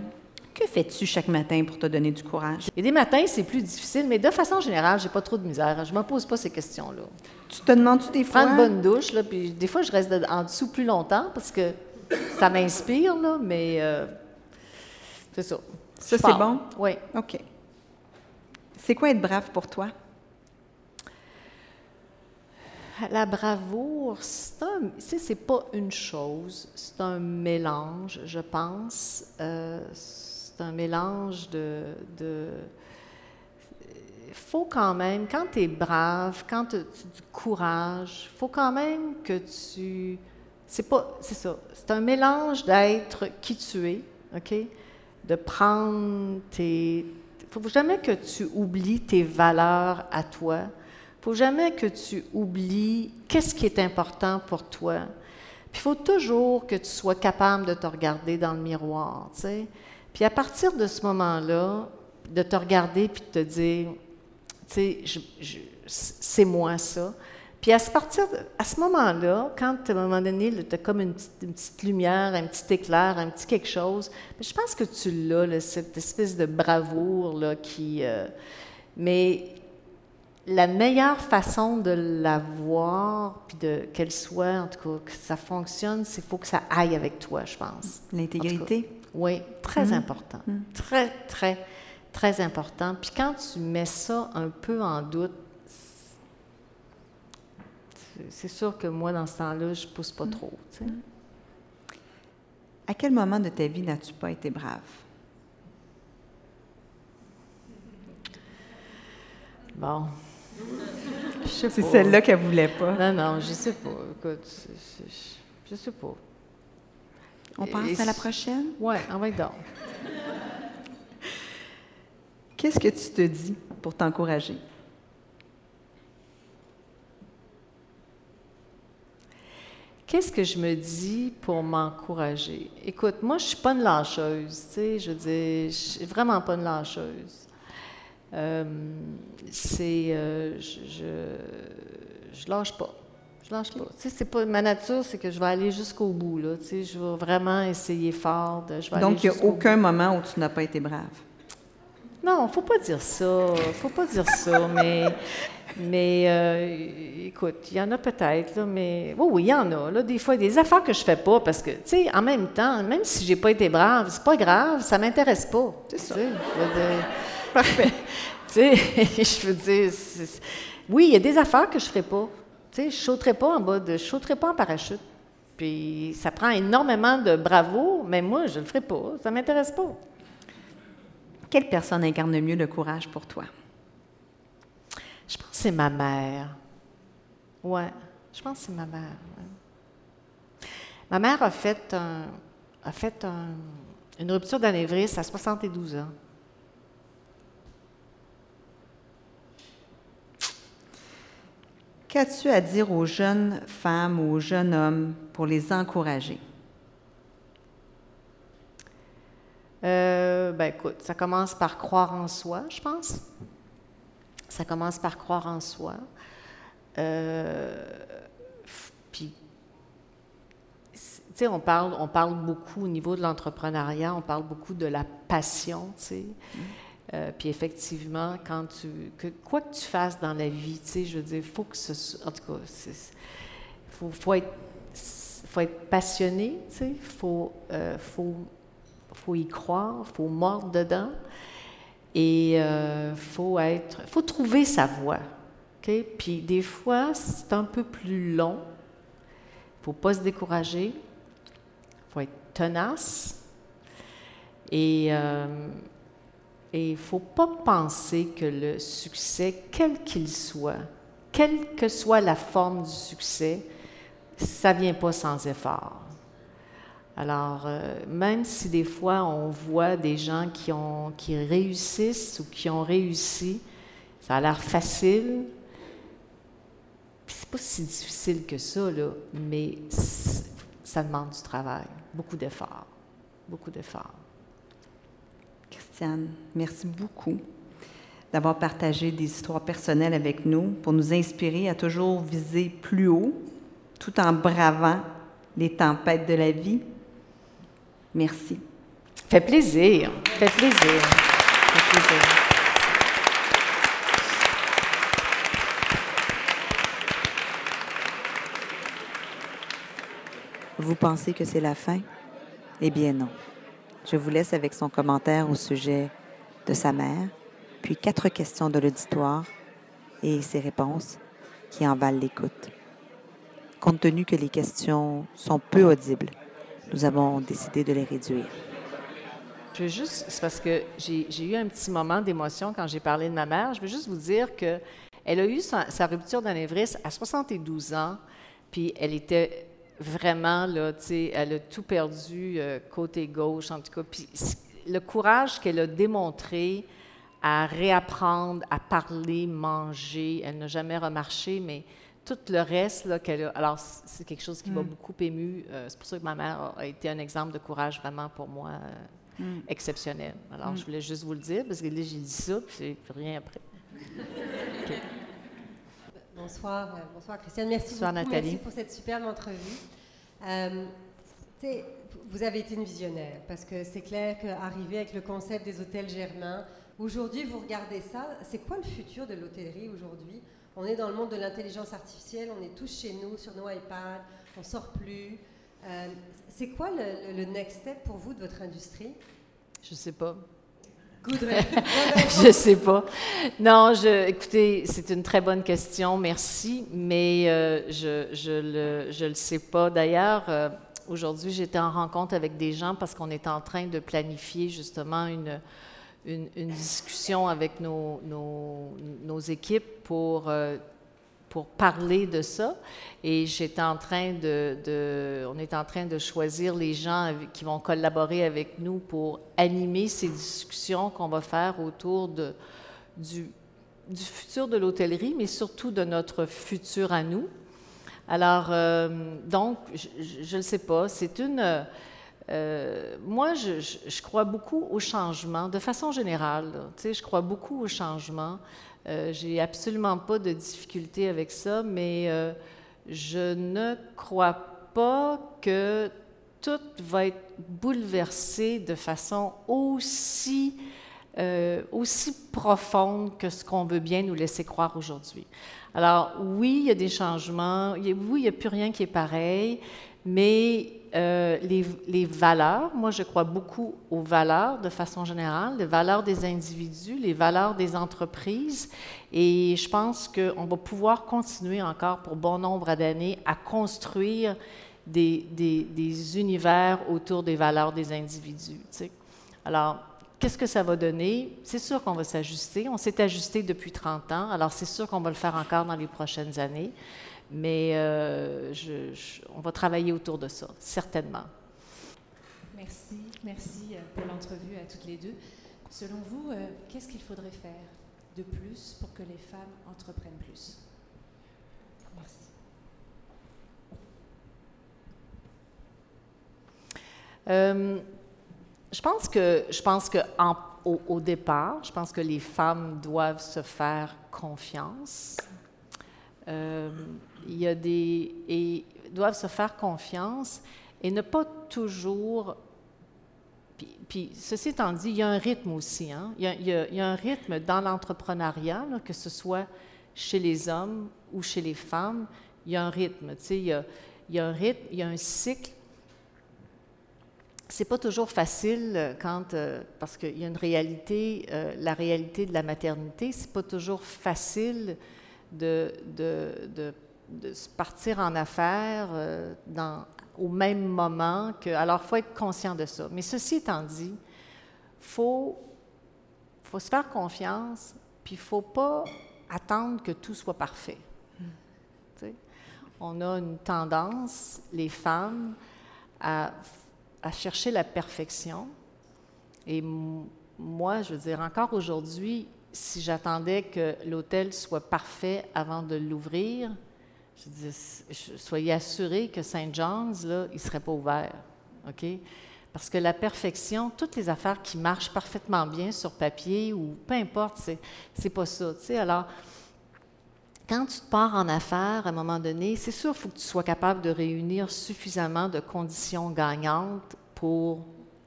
Speaker 2: Que fais-tu chaque matin pour te donner du courage?
Speaker 3: Et des matins, c'est plus difficile, mais de façon générale, j'ai pas trop de misère. Je me pose pas ces questions-là.
Speaker 2: Tu te demandes-tu des fois?
Speaker 3: Prends une bonne douche, là, puis des fois, je reste en dessous plus longtemps parce que ça m'inspire, là, mais euh, c'est ça.
Speaker 2: Ça, c'est bon?
Speaker 3: Oui.
Speaker 2: OK. C'est quoi être brave pour toi?
Speaker 3: La bravoure, c'est pas une chose, c'est un mélange, je pense. Euh, c'est un mélange de. Il faut quand même, quand tu es brave, quand tu as du courage, faut quand même que tu. C'est pas. C'est ça. C'est un mélange d'être qui tu es, OK? De prendre tes. Faut jamais que tu oublies tes valeurs à toi. Faut jamais que tu oublies qu'est-ce qui est important pour toi. Puis il faut toujours que tu sois capable de te regarder dans le miroir, tu sais. Puis à partir de ce moment-là, de te regarder puis de te dire, tu sais, c'est moi ça. Puis à, ce partir à ce moment-là, quand à un moment donné, tu as comme une petite, lumière, un petit éclair, un petit quelque chose, je pense que tu l'as, cette espèce de bravoure là, qui... Euh, mais la meilleure façon de la voir, puis de qu'elle soit, en tout cas, que ça fonctionne, c'est faut que ça aille avec toi, je pense.
Speaker 2: L'intégrité.
Speaker 3: Oui, très mmh. important. Mmh. Très, très, très important. Puis quand tu mets ça un peu en doute, c'est sûr que moi, dans ce temps-là, je ne pousse pas mmh. trop.
Speaker 2: À quel moment de ta vie n'as-tu pas été brave?
Speaker 3: Bon.
Speaker 2: C'est celle-là qu'elle voulait pas.
Speaker 3: Non, non, je sais pas. Écoute, je sais pas.
Speaker 2: On passe à la prochaine?
Speaker 3: Oui, on va donc.
Speaker 2: Qu'est-ce que tu te dis pour t'encourager?
Speaker 3: Qu'est-ce que je me dis pour m'encourager? Écoute, moi, je suis pas une lâcheuse, tu sais, je dis, je suis vraiment pas une lâcheuse. Euh, c'est, euh, je, je, je lâche pas. Je lâche pas. Tu sais, c'est pas ma nature, c'est que je vais aller jusqu'au bout. Là. Tu sais, je vais vraiment essayer fort. De, je vais
Speaker 2: Donc, il n'y a aucun moment où tu n'as pas été brave?
Speaker 3: Non, faut pas dire ça. faut pas dire ça. Mais, mais euh, écoute, il y en a peut-être, là, mais oui, oui, il y en a. Là, des fois, des affaires que je fais pas parce que, tu sais, en même temps, même si j'ai pas été brave, c'est pas grave, ça m'intéresse pas.
Speaker 2: C'est ça.
Speaker 3: Parfait. tu sais, je veux dire, oui, il y a des affaires que je ferai pas. Tu sais, je sauterai pas en bas de, je pas en parachute. Puis ça prend énormément de bravo, mais moi, je le ferai pas. Ça m'intéresse pas.
Speaker 2: Quelle personne incarne le mieux le courage pour toi?
Speaker 3: Je pense que c'est ma mère. Ouais, je pense que c'est ma mère. Ma mère a fait, a fait une rupture d'anévrisme à 72 ans.
Speaker 2: Qu'as-tu à dire aux jeunes femmes ou aux jeunes hommes pour les encourager?
Speaker 3: Euh, ben écoute, ça commence par croire en soi, je pense. Ça commence par croire en soi. Euh, puis, tu sais, on parle, on parle beaucoup au niveau de l'entrepreneuriat, on parle beaucoup de la passion, tu sais. Euh, puis effectivement, quand tu, quoi que tu fasses dans la vie, tu sais, je veux dire, faut que ce, en tout cas, faut, faut être, faut être passionné, tu sais, faut, euh, faut, faut y croire, faut mordre dedans, et euh, faut être, faut trouver sa voie, ok? Puis des fois, c'est un peu plus long. Faut pas se décourager. Faut être tenace. Et euh, et il ne faut pas penser que le succès, quel qu'il soit, quelle que soit la forme du succès, ça ne vient pas sans effort. Alors, euh, même si des fois on voit des gens qui, qui réussissent ou qui ont réussi, ça a l'air facile, c'est pas si difficile que ça, là, mais ça demande du travail, beaucoup d'efforts, beaucoup d'efforts.
Speaker 2: Christiane, merci beaucoup d'avoir partagé des histoires personnelles avec nous pour nous inspirer à toujours viser plus haut tout en bravant les tempêtes de la vie. Merci.
Speaker 3: Fait plaisir. Fait plaisir. Fait plaisir.
Speaker 4: Vous pensez que c'est la fin? Eh bien non. Je vous laisse avec son commentaire au sujet de sa mère, puis quatre questions de l'auditoire et ses réponses qui en valent l'écoute. Compte tenu que les questions sont peu audibles, nous avons décidé de les réduire.
Speaker 3: Je veux juste, c'est parce que j'ai eu un petit moment d'émotion quand j'ai parlé de ma mère. Je veux juste vous dire que elle a eu sa, sa rupture d'anévrisme à 72 ans, puis elle était vraiment, là, elle a tout perdu euh, côté gauche, en tout cas. Puis le courage qu'elle a démontré à réapprendre, à parler, manger, elle n'a jamais remarché, mais tout le reste là, qu'elle a. Alors, c'est quelque chose qui m'a mm. beaucoup ému. Euh, c'est pour ça que ma mère a été un exemple de courage vraiment pour moi euh, mm. exceptionnel. Alors, mm. je voulais juste vous le dire parce que là, j'ai dit ça, puis rien après.
Speaker 5: Bonsoir, euh, bonsoir Christiane. Merci bonsoir, beaucoup, Nathalie. Merci pour cette superbe entrevue. Euh, vous avez été une visionnaire parce que c'est clair qu'arriver avec le concept des hôtels germains, aujourd'hui vous regardez ça, c'est quoi le futur de l'hôtellerie aujourd'hui? On est dans le monde de l'intelligence artificielle, on est tous chez nous sur nos iPads, on sort plus. Euh, c'est quoi le, le next step pour vous de votre industrie?
Speaker 3: Je sais pas. je sais pas. Non, je, écoutez, c'est une très bonne question, merci, mais euh, je, je, le, je le sais pas. D'ailleurs, euh, aujourd'hui, j'étais en rencontre avec des gens parce qu'on est en train de planifier justement une, une, une discussion avec nos, nos, nos équipes pour euh, pour parler de ça. Et j'étais en train de, on est en train de choisir les gens qui vont collaborer avec nous pour animer ces discussions qu'on va faire autour du futur de l'hôtellerie, mais surtout de notre futur à nous. Alors, euh, donc, je ne sais pas, c'est une... Euh, moi, je, je, crois beaucoup au changement, de façon générale. Tu sais, je crois beaucoup au changement. Euh, j'ai absolument pas de difficulté avec ça, mais euh, je ne crois pas que tout va être bouleversé de façon euh, aussi profonde que ce qu'on veut bien nous laisser croire aujourd'hui. Alors oui, il y a des changements, oui, il n'y a plus rien qui est pareil, mais euh, les, valeurs, moi je crois beaucoup aux valeurs de façon générale, les valeurs des individus, les valeurs des entreprises, et je pense qu'on va pouvoir continuer encore pour bon nombre d'années à construire des, des, univers autour des valeurs des individus. Alors, qu'est-ce que ça va donner? C'est sûr qu'on va s'ajuster. On s'est ajusté depuis 30 ans, alors c'est sûr qu'on va le faire encore dans les prochaines années. Mais euh, on va travailler autour de ça, certainement.
Speaker 6: Merci, merci euh, pour l'entrevue à toutes les deux. Selon vous, euh, qu'est-ce qu'il faudrait faire de plus pour que les femmes entreprennent plus? Merci.
Speaker 3: je pense que, je pense que au, départ, je pense que les femmes doivent se faire confiance il y a des et doivent se faire confiance et ne pas toujours. Puis, ceci étant dit, il y a un rythme aussi. Hein? Il, y a, un rythme dans l'entrepreneuriat, que ce soit chez les hommes ou chez les femmes. Il y a un rythme. Tu sais, il, y a, un rythme, il y a un cycle c'est pas toujours facile euh, quand, euh, parce qu'il y a une réalité, euh, la réalité de la maternité, c'est pas toujours facile de, de, de, partir en affaires dans, au même moment que. Alors, il faut être conscient de ça. Mais ceci étant dit, il faut, faut se faire confiance, puis il ne faut pas attendre que tout soit parfait. On a une tendance, les femmes, à à chercher la perfection. Et moi, je veux dire, encore aujourd'hui, si j'attendais que l'hôtel soit parfait avant de l'ouvrir, je dis, soyez assurés que Saint John's, là, il ne serait pas ouvert. OK? Parce que la perfection, toutes les affaires qui marchent parfaitement bien sur papier ou peu importe, c'est, c'est pas ça. Tu sais, alors, quand tu te pars en affaires, à un moment donné, c'est sûr qu'il faut que tu sois capable de réunir suffisamment de conditions gagnantes pour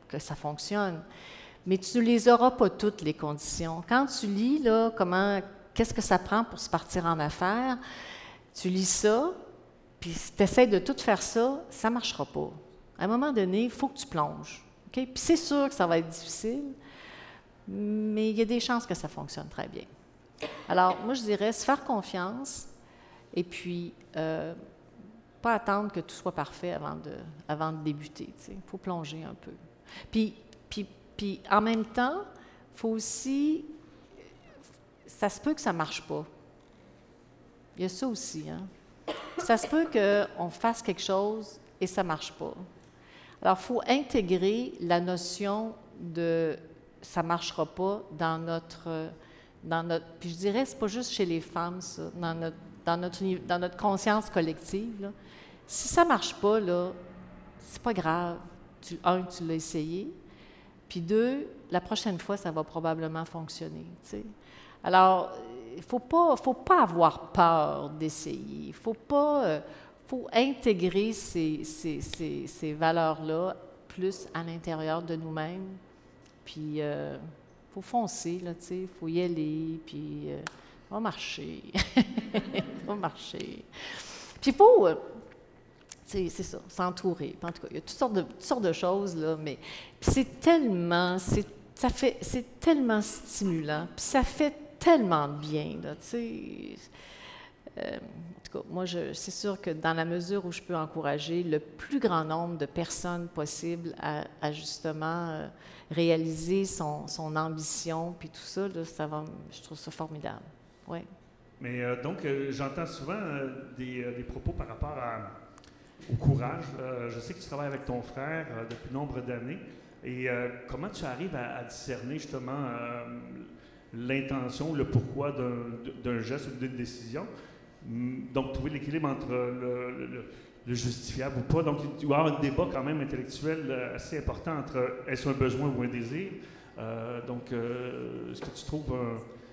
Speaker 3: que ça fonctionne. Mais tu ne les auras pas toutes, les conditions. Quand tu lis, là, comment, qu'est-ce que ça prend pour se partir en affaires, tu lis ça, puis si tu essaies de tout faire ça, ça ne marchera pas. À un moment donné, il faut que tu plonges. Puis c'est sûr que ça va être difficile, mais il y a des chances que ça fonctionne très bien. Alors, moi, je dirais se faire confiance et puis euh, pas attendre que tout soit parfait avant de, avant de débuter. Il faut plonger un peu. Puis, puis, puis en même temps, il faut aussi. Ça se peut que ça ne marche pas. Il y a ça aussi. Hein? Ça se peut qu'on fasse quelque chose et ça ne marche pas. Alors, il faut intégrer la notion de ça ne marchera pas dans notre dans notre, puis je dirais, c'est pas juste chez les femmes, ça, dans notre, dans notre, dans notre conscience collective. Si ça marche pas, là, c'est pas grave. Un, tu l'as essayé. Puis deux, la prochaine fois, ça va probablement fonctionner. Alors, il ne faut pas, faut pas avoir peur d'essayer. Il faut pas... Euh, faut intégrer ces, ces, ces, valeurs-là plus à l'intérieur de nous-mêmes. Puis... Euh, faut foncer, il faut y aller, puis euh, va marcher. va marcher. Puis il faut, euh, c'est ça, s'entourer. En tout cas, il y a toutes sortes de, toutes sortes de choses, là, mais c'est tellement, ça fait, c'est tellement stimulant, puis ça fait tellement bien, là, tu sais. Euh, en tout cas, moi, c'est sûr que dans la mesure où je peux encourager le plus grand nombre de personnes possible à, justement euh, réaliser son, son, ambition, puis tout ça, ça va, je trouve ça formidable. Ouais.
Speaker 7: Mais euh, donc, j'entends souvent des, propos par rapport au courage. je sais que tu travailles avec ton frère depuis nombre d'années. Et comment tu arrives à, discerner justement l'intention, le pourquoi d'un geste ou d'une décision? Mm, donc, trouver l'équilibre entre le, justifiable ou pas. Donc, il doit y avoir un débat quand même intellectuel euh, assez important entre est-ce un besoin ou un désir? Euh, donc, euh, est-ce que tu trouves,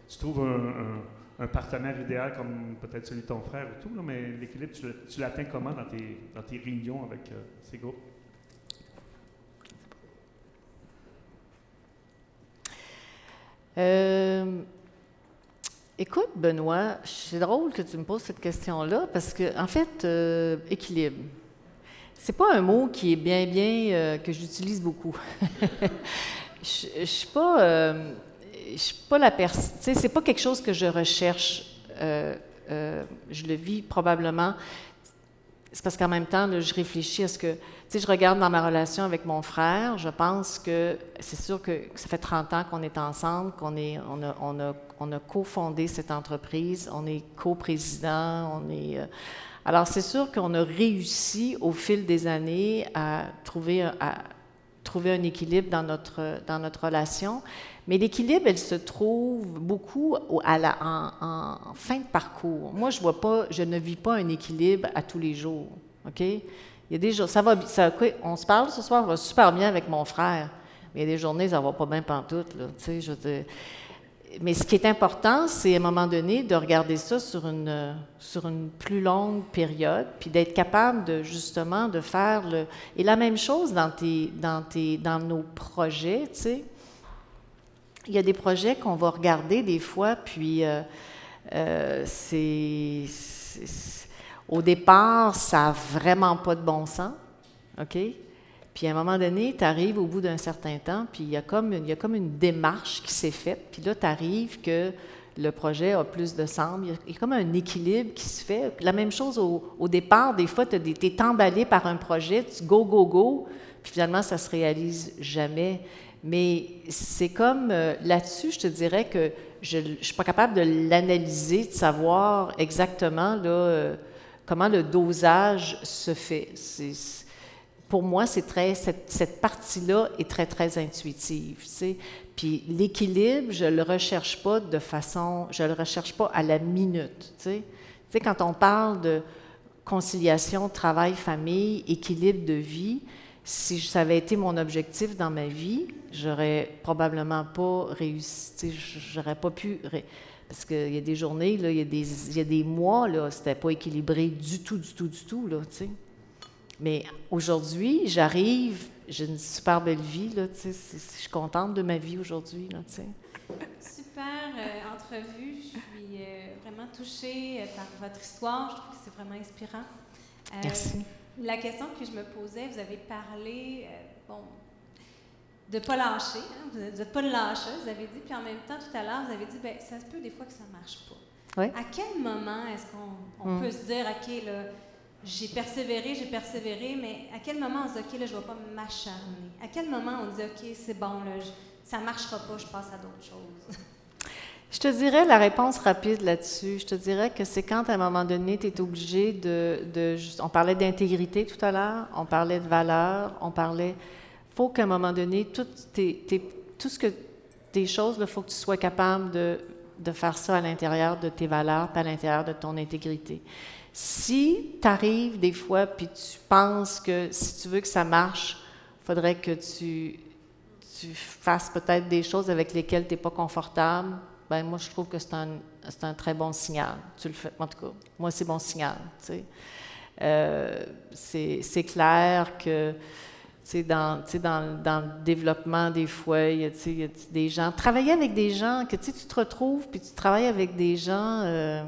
Speaker 7: tu trouves un, partenaire idéal comme peut-être celui de ton frère ou tout, mais l'équilibre, tu, l'atteins comment dans tes, dans tes réunions avec ces groupes?
Speaker 3: Écoute, Benoît, c'est drôle que tu me poses cette question-là parce que, en fait, euh, équilibre, c'est pas un mot qui est bien, bien, euh, que j'utilise beaucoup. je, suis pas, euh, je suis pas la personne, c'est pas quelque chose que je recherche. je le vis probablement. C'est parce qu'en même temps, je réfléchis à ce que sais, je regarde dans ma relation avec mon frère, je pense que c'est sûr que ça fait 30 ans qu'on est ensemble, qu'on est, on a, on a, on a cofondé cette entreprise, on est coprésident, on est... Euh, alors, c'est sûr qu'on a réussi au fil des années à trouver, à trouver un équilibre dans notre, dans notre relation. Mais l'équilibre, elle se trouve beaucoup en, fin de parcours. Moi, je ne vis pas un équilibre à tous les jours. OK? Il y a des jours, ça va, ça, on se parle ce soir, on va super bien avec mon frère, mais il y a des journées, ça va pas bien pantoute, là, mais ce qui est important, c'est à un moment donné de regarder ça sur une, plus longue période, puis d'être capable de justement de faire le... Et la même chose dans, dans nos projets, tu sais. Il y a des projets qu'on va regarder des fois, puis euh, euh, c'est, Au départ, ça n'a vraiment pas de bon sens, OK? Puis à un moment donné, tu arrives au bout d'un certain temps, puis il y, a comme y a comme une démarche qui s'est faite, puis là, tu arrives que le projet a plus de sens. Il y a comme un équilibre qui se fait. la même chose au, départ, des fois, tu es emballé par un projet, tu go, go, go, puis finalement, ça se réalise jamais. Mais c'est comme euh, là-dessus, je te dirais que je ne suis pas capable de l'analyser, de savoir exactement là, euh, comment le dosage se fait. Pour moi, c'est très, cette, cette partie-là est très, très intuitive. Puis l'équilibre, je ne le recherche pas de façon, je le recherche pas à la minute. Tu sais. Quand on parle de conciliation travail-famille, équilibre de vie, si ça avait été mon objectif dans ma vie, j'aurais probablement pas réussi, j'aurais pas pu... Parce qu'il y a des journées, il, y a des, il y a des mois, là, c'était pas équilibré du tout, du tout, du tout, là, tu sais. Mais aujourd'hui, j'arrive, j'ai une super belle vie, là, tu sais, je suis contente de ma vie aujourd'hui, là, tu sais.
Speaker 6: Super euh, entrevue, je suis euh, vraiment touchée euh, par votre histoire, je trouve que c'est vraiment inspirant.
Speaker 3: Merci.
Speaker 6: La question que je me posais, vous avez parlé, bon, de ne pas lâcher, hein, vous n'êtes pas de lâcher, vous avez dit, puis en même temps, tout à l'heure, vous avez dit, bien, ça se peut des fois que ça ne marche pas.
Speaker 3: Oui.
Speaker 6: À quel moment est-ce qu'on
Speaker 3: Hmm.
Speaker 6: peut se dire, OK, là, j'ai persévéré, j'ai persévéré, mais à quel moment on se dit, OK, là, je ne vais pas m'acharner? À quel moment on dit, OK, c'est bon, là, je- ça ne marchera pas, je passe à d'autres choses?
Speaker 3: Je te dirais la réponse rapide là-dessus. Je te dirais que c'est quand, à un moment donné, tu es obligé de, On parlait d'intégrité tout à l'heure, on parlait de valeur, on parlait. faut qu'à un moment donné, tout, ce que. Tes choses, il faut que tu sois capable de, faire ça à l'intérieur de tes valeurs, puis à l'intérieur de ton intégrité. Si tu arrives des fois, puis tu penses que si tu veux que ça marche, faudrait que tu, tu fasses peut-être des choses avec lesquelles tu n'es pas confortable, ben moi, je trouve que c'est un, un très bon signal. Tu le fais, en tout cas, moi, c'est bon signal. Euh, c'est, clair que, dans, dans, dans le développement, des fois, il y a, des gens... Travailler avec des gens, que tu te retrouves, puis tu travailles avec des gens... euh,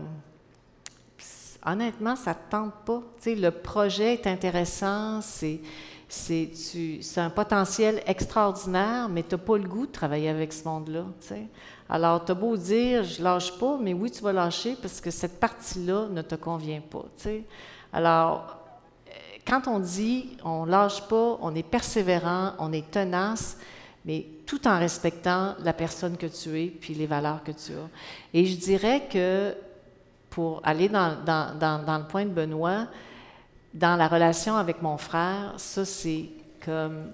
Speaker 3: honnêtement, ça ne te tente pas. Le projet est intéressant, c'est, c'est un potentiel extraordinaire, mais tu n'as pas le goût de travailler avec ce monde-là. Alors, tu as beau dire, je lâche pas, mais oui, tu vas lâcher parce que cette partie-là ne te convient pas. tu sais. Alors, euh, quand on dit on lâche pas, on est persévérant, on est tenace, mais tout en respectant la personne que tu es puis les valeurs que tu as. Et je dirais que pour aller dans, dans- dans- le point de Benoît, dans la relation avec mon frère, ça, c'est comme,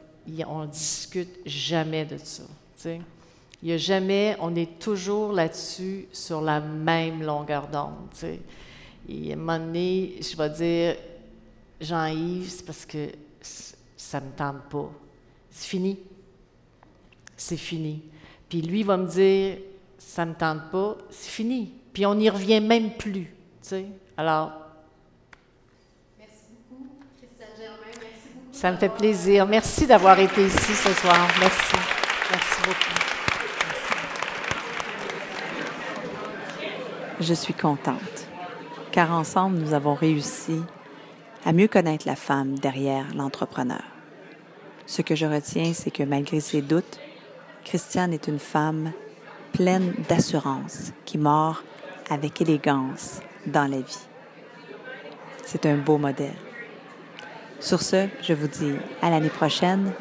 Speaker 3: on discute jamais de ça. Il y a jamais, on est toujours là-dessus sur la même longueur d'onde. Et à un moment donné, je vais dire, Jean-Yves, c'est parce que ça ne me tente pas. C'est fini. C'est fini. Puis lui va me dire, ça ne me tente pas, c'est fini. Puis on n'y revient même plus. Alors,
Speaker 6: Merci beaucoup, Christiane Germain. Merci beaucoup.
Speaker 3: ça me fait plaisir. Merci d'avoir été ici ce soir. Merci. Merci beaucoup.
Speaker 4: Je suis contente, car ensemble, nous avons réussi à mieux connaître la femme derrière l'entrepreneur. Ce que je retiens, c'est que malgré ses doutes, Christiane est une femme pleine d'assurance qui mord avec élégance dans la vie. C'est un beau modèle. Sur ce, je vous dis à l'année prochaine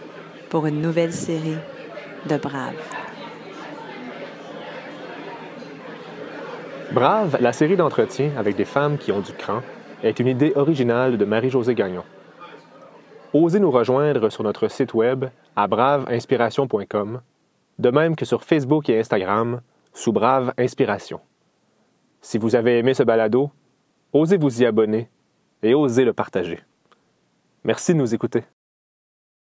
Speaker 4: pour une nouvelle série de Braves.
Speaker 1: Brave, la série d'entretiens avec des femmes qui ont du cran, est une idée originale de Marie-Josée Gagnon. Osez nous rejoindre sur notre site web à braveinspiration.com, de même que sur Facebook et Instagram sous Brave Inspiration. Si vous avez aimé ce balado, osez vous y abonner et osez le partager. Merci de nous écouter.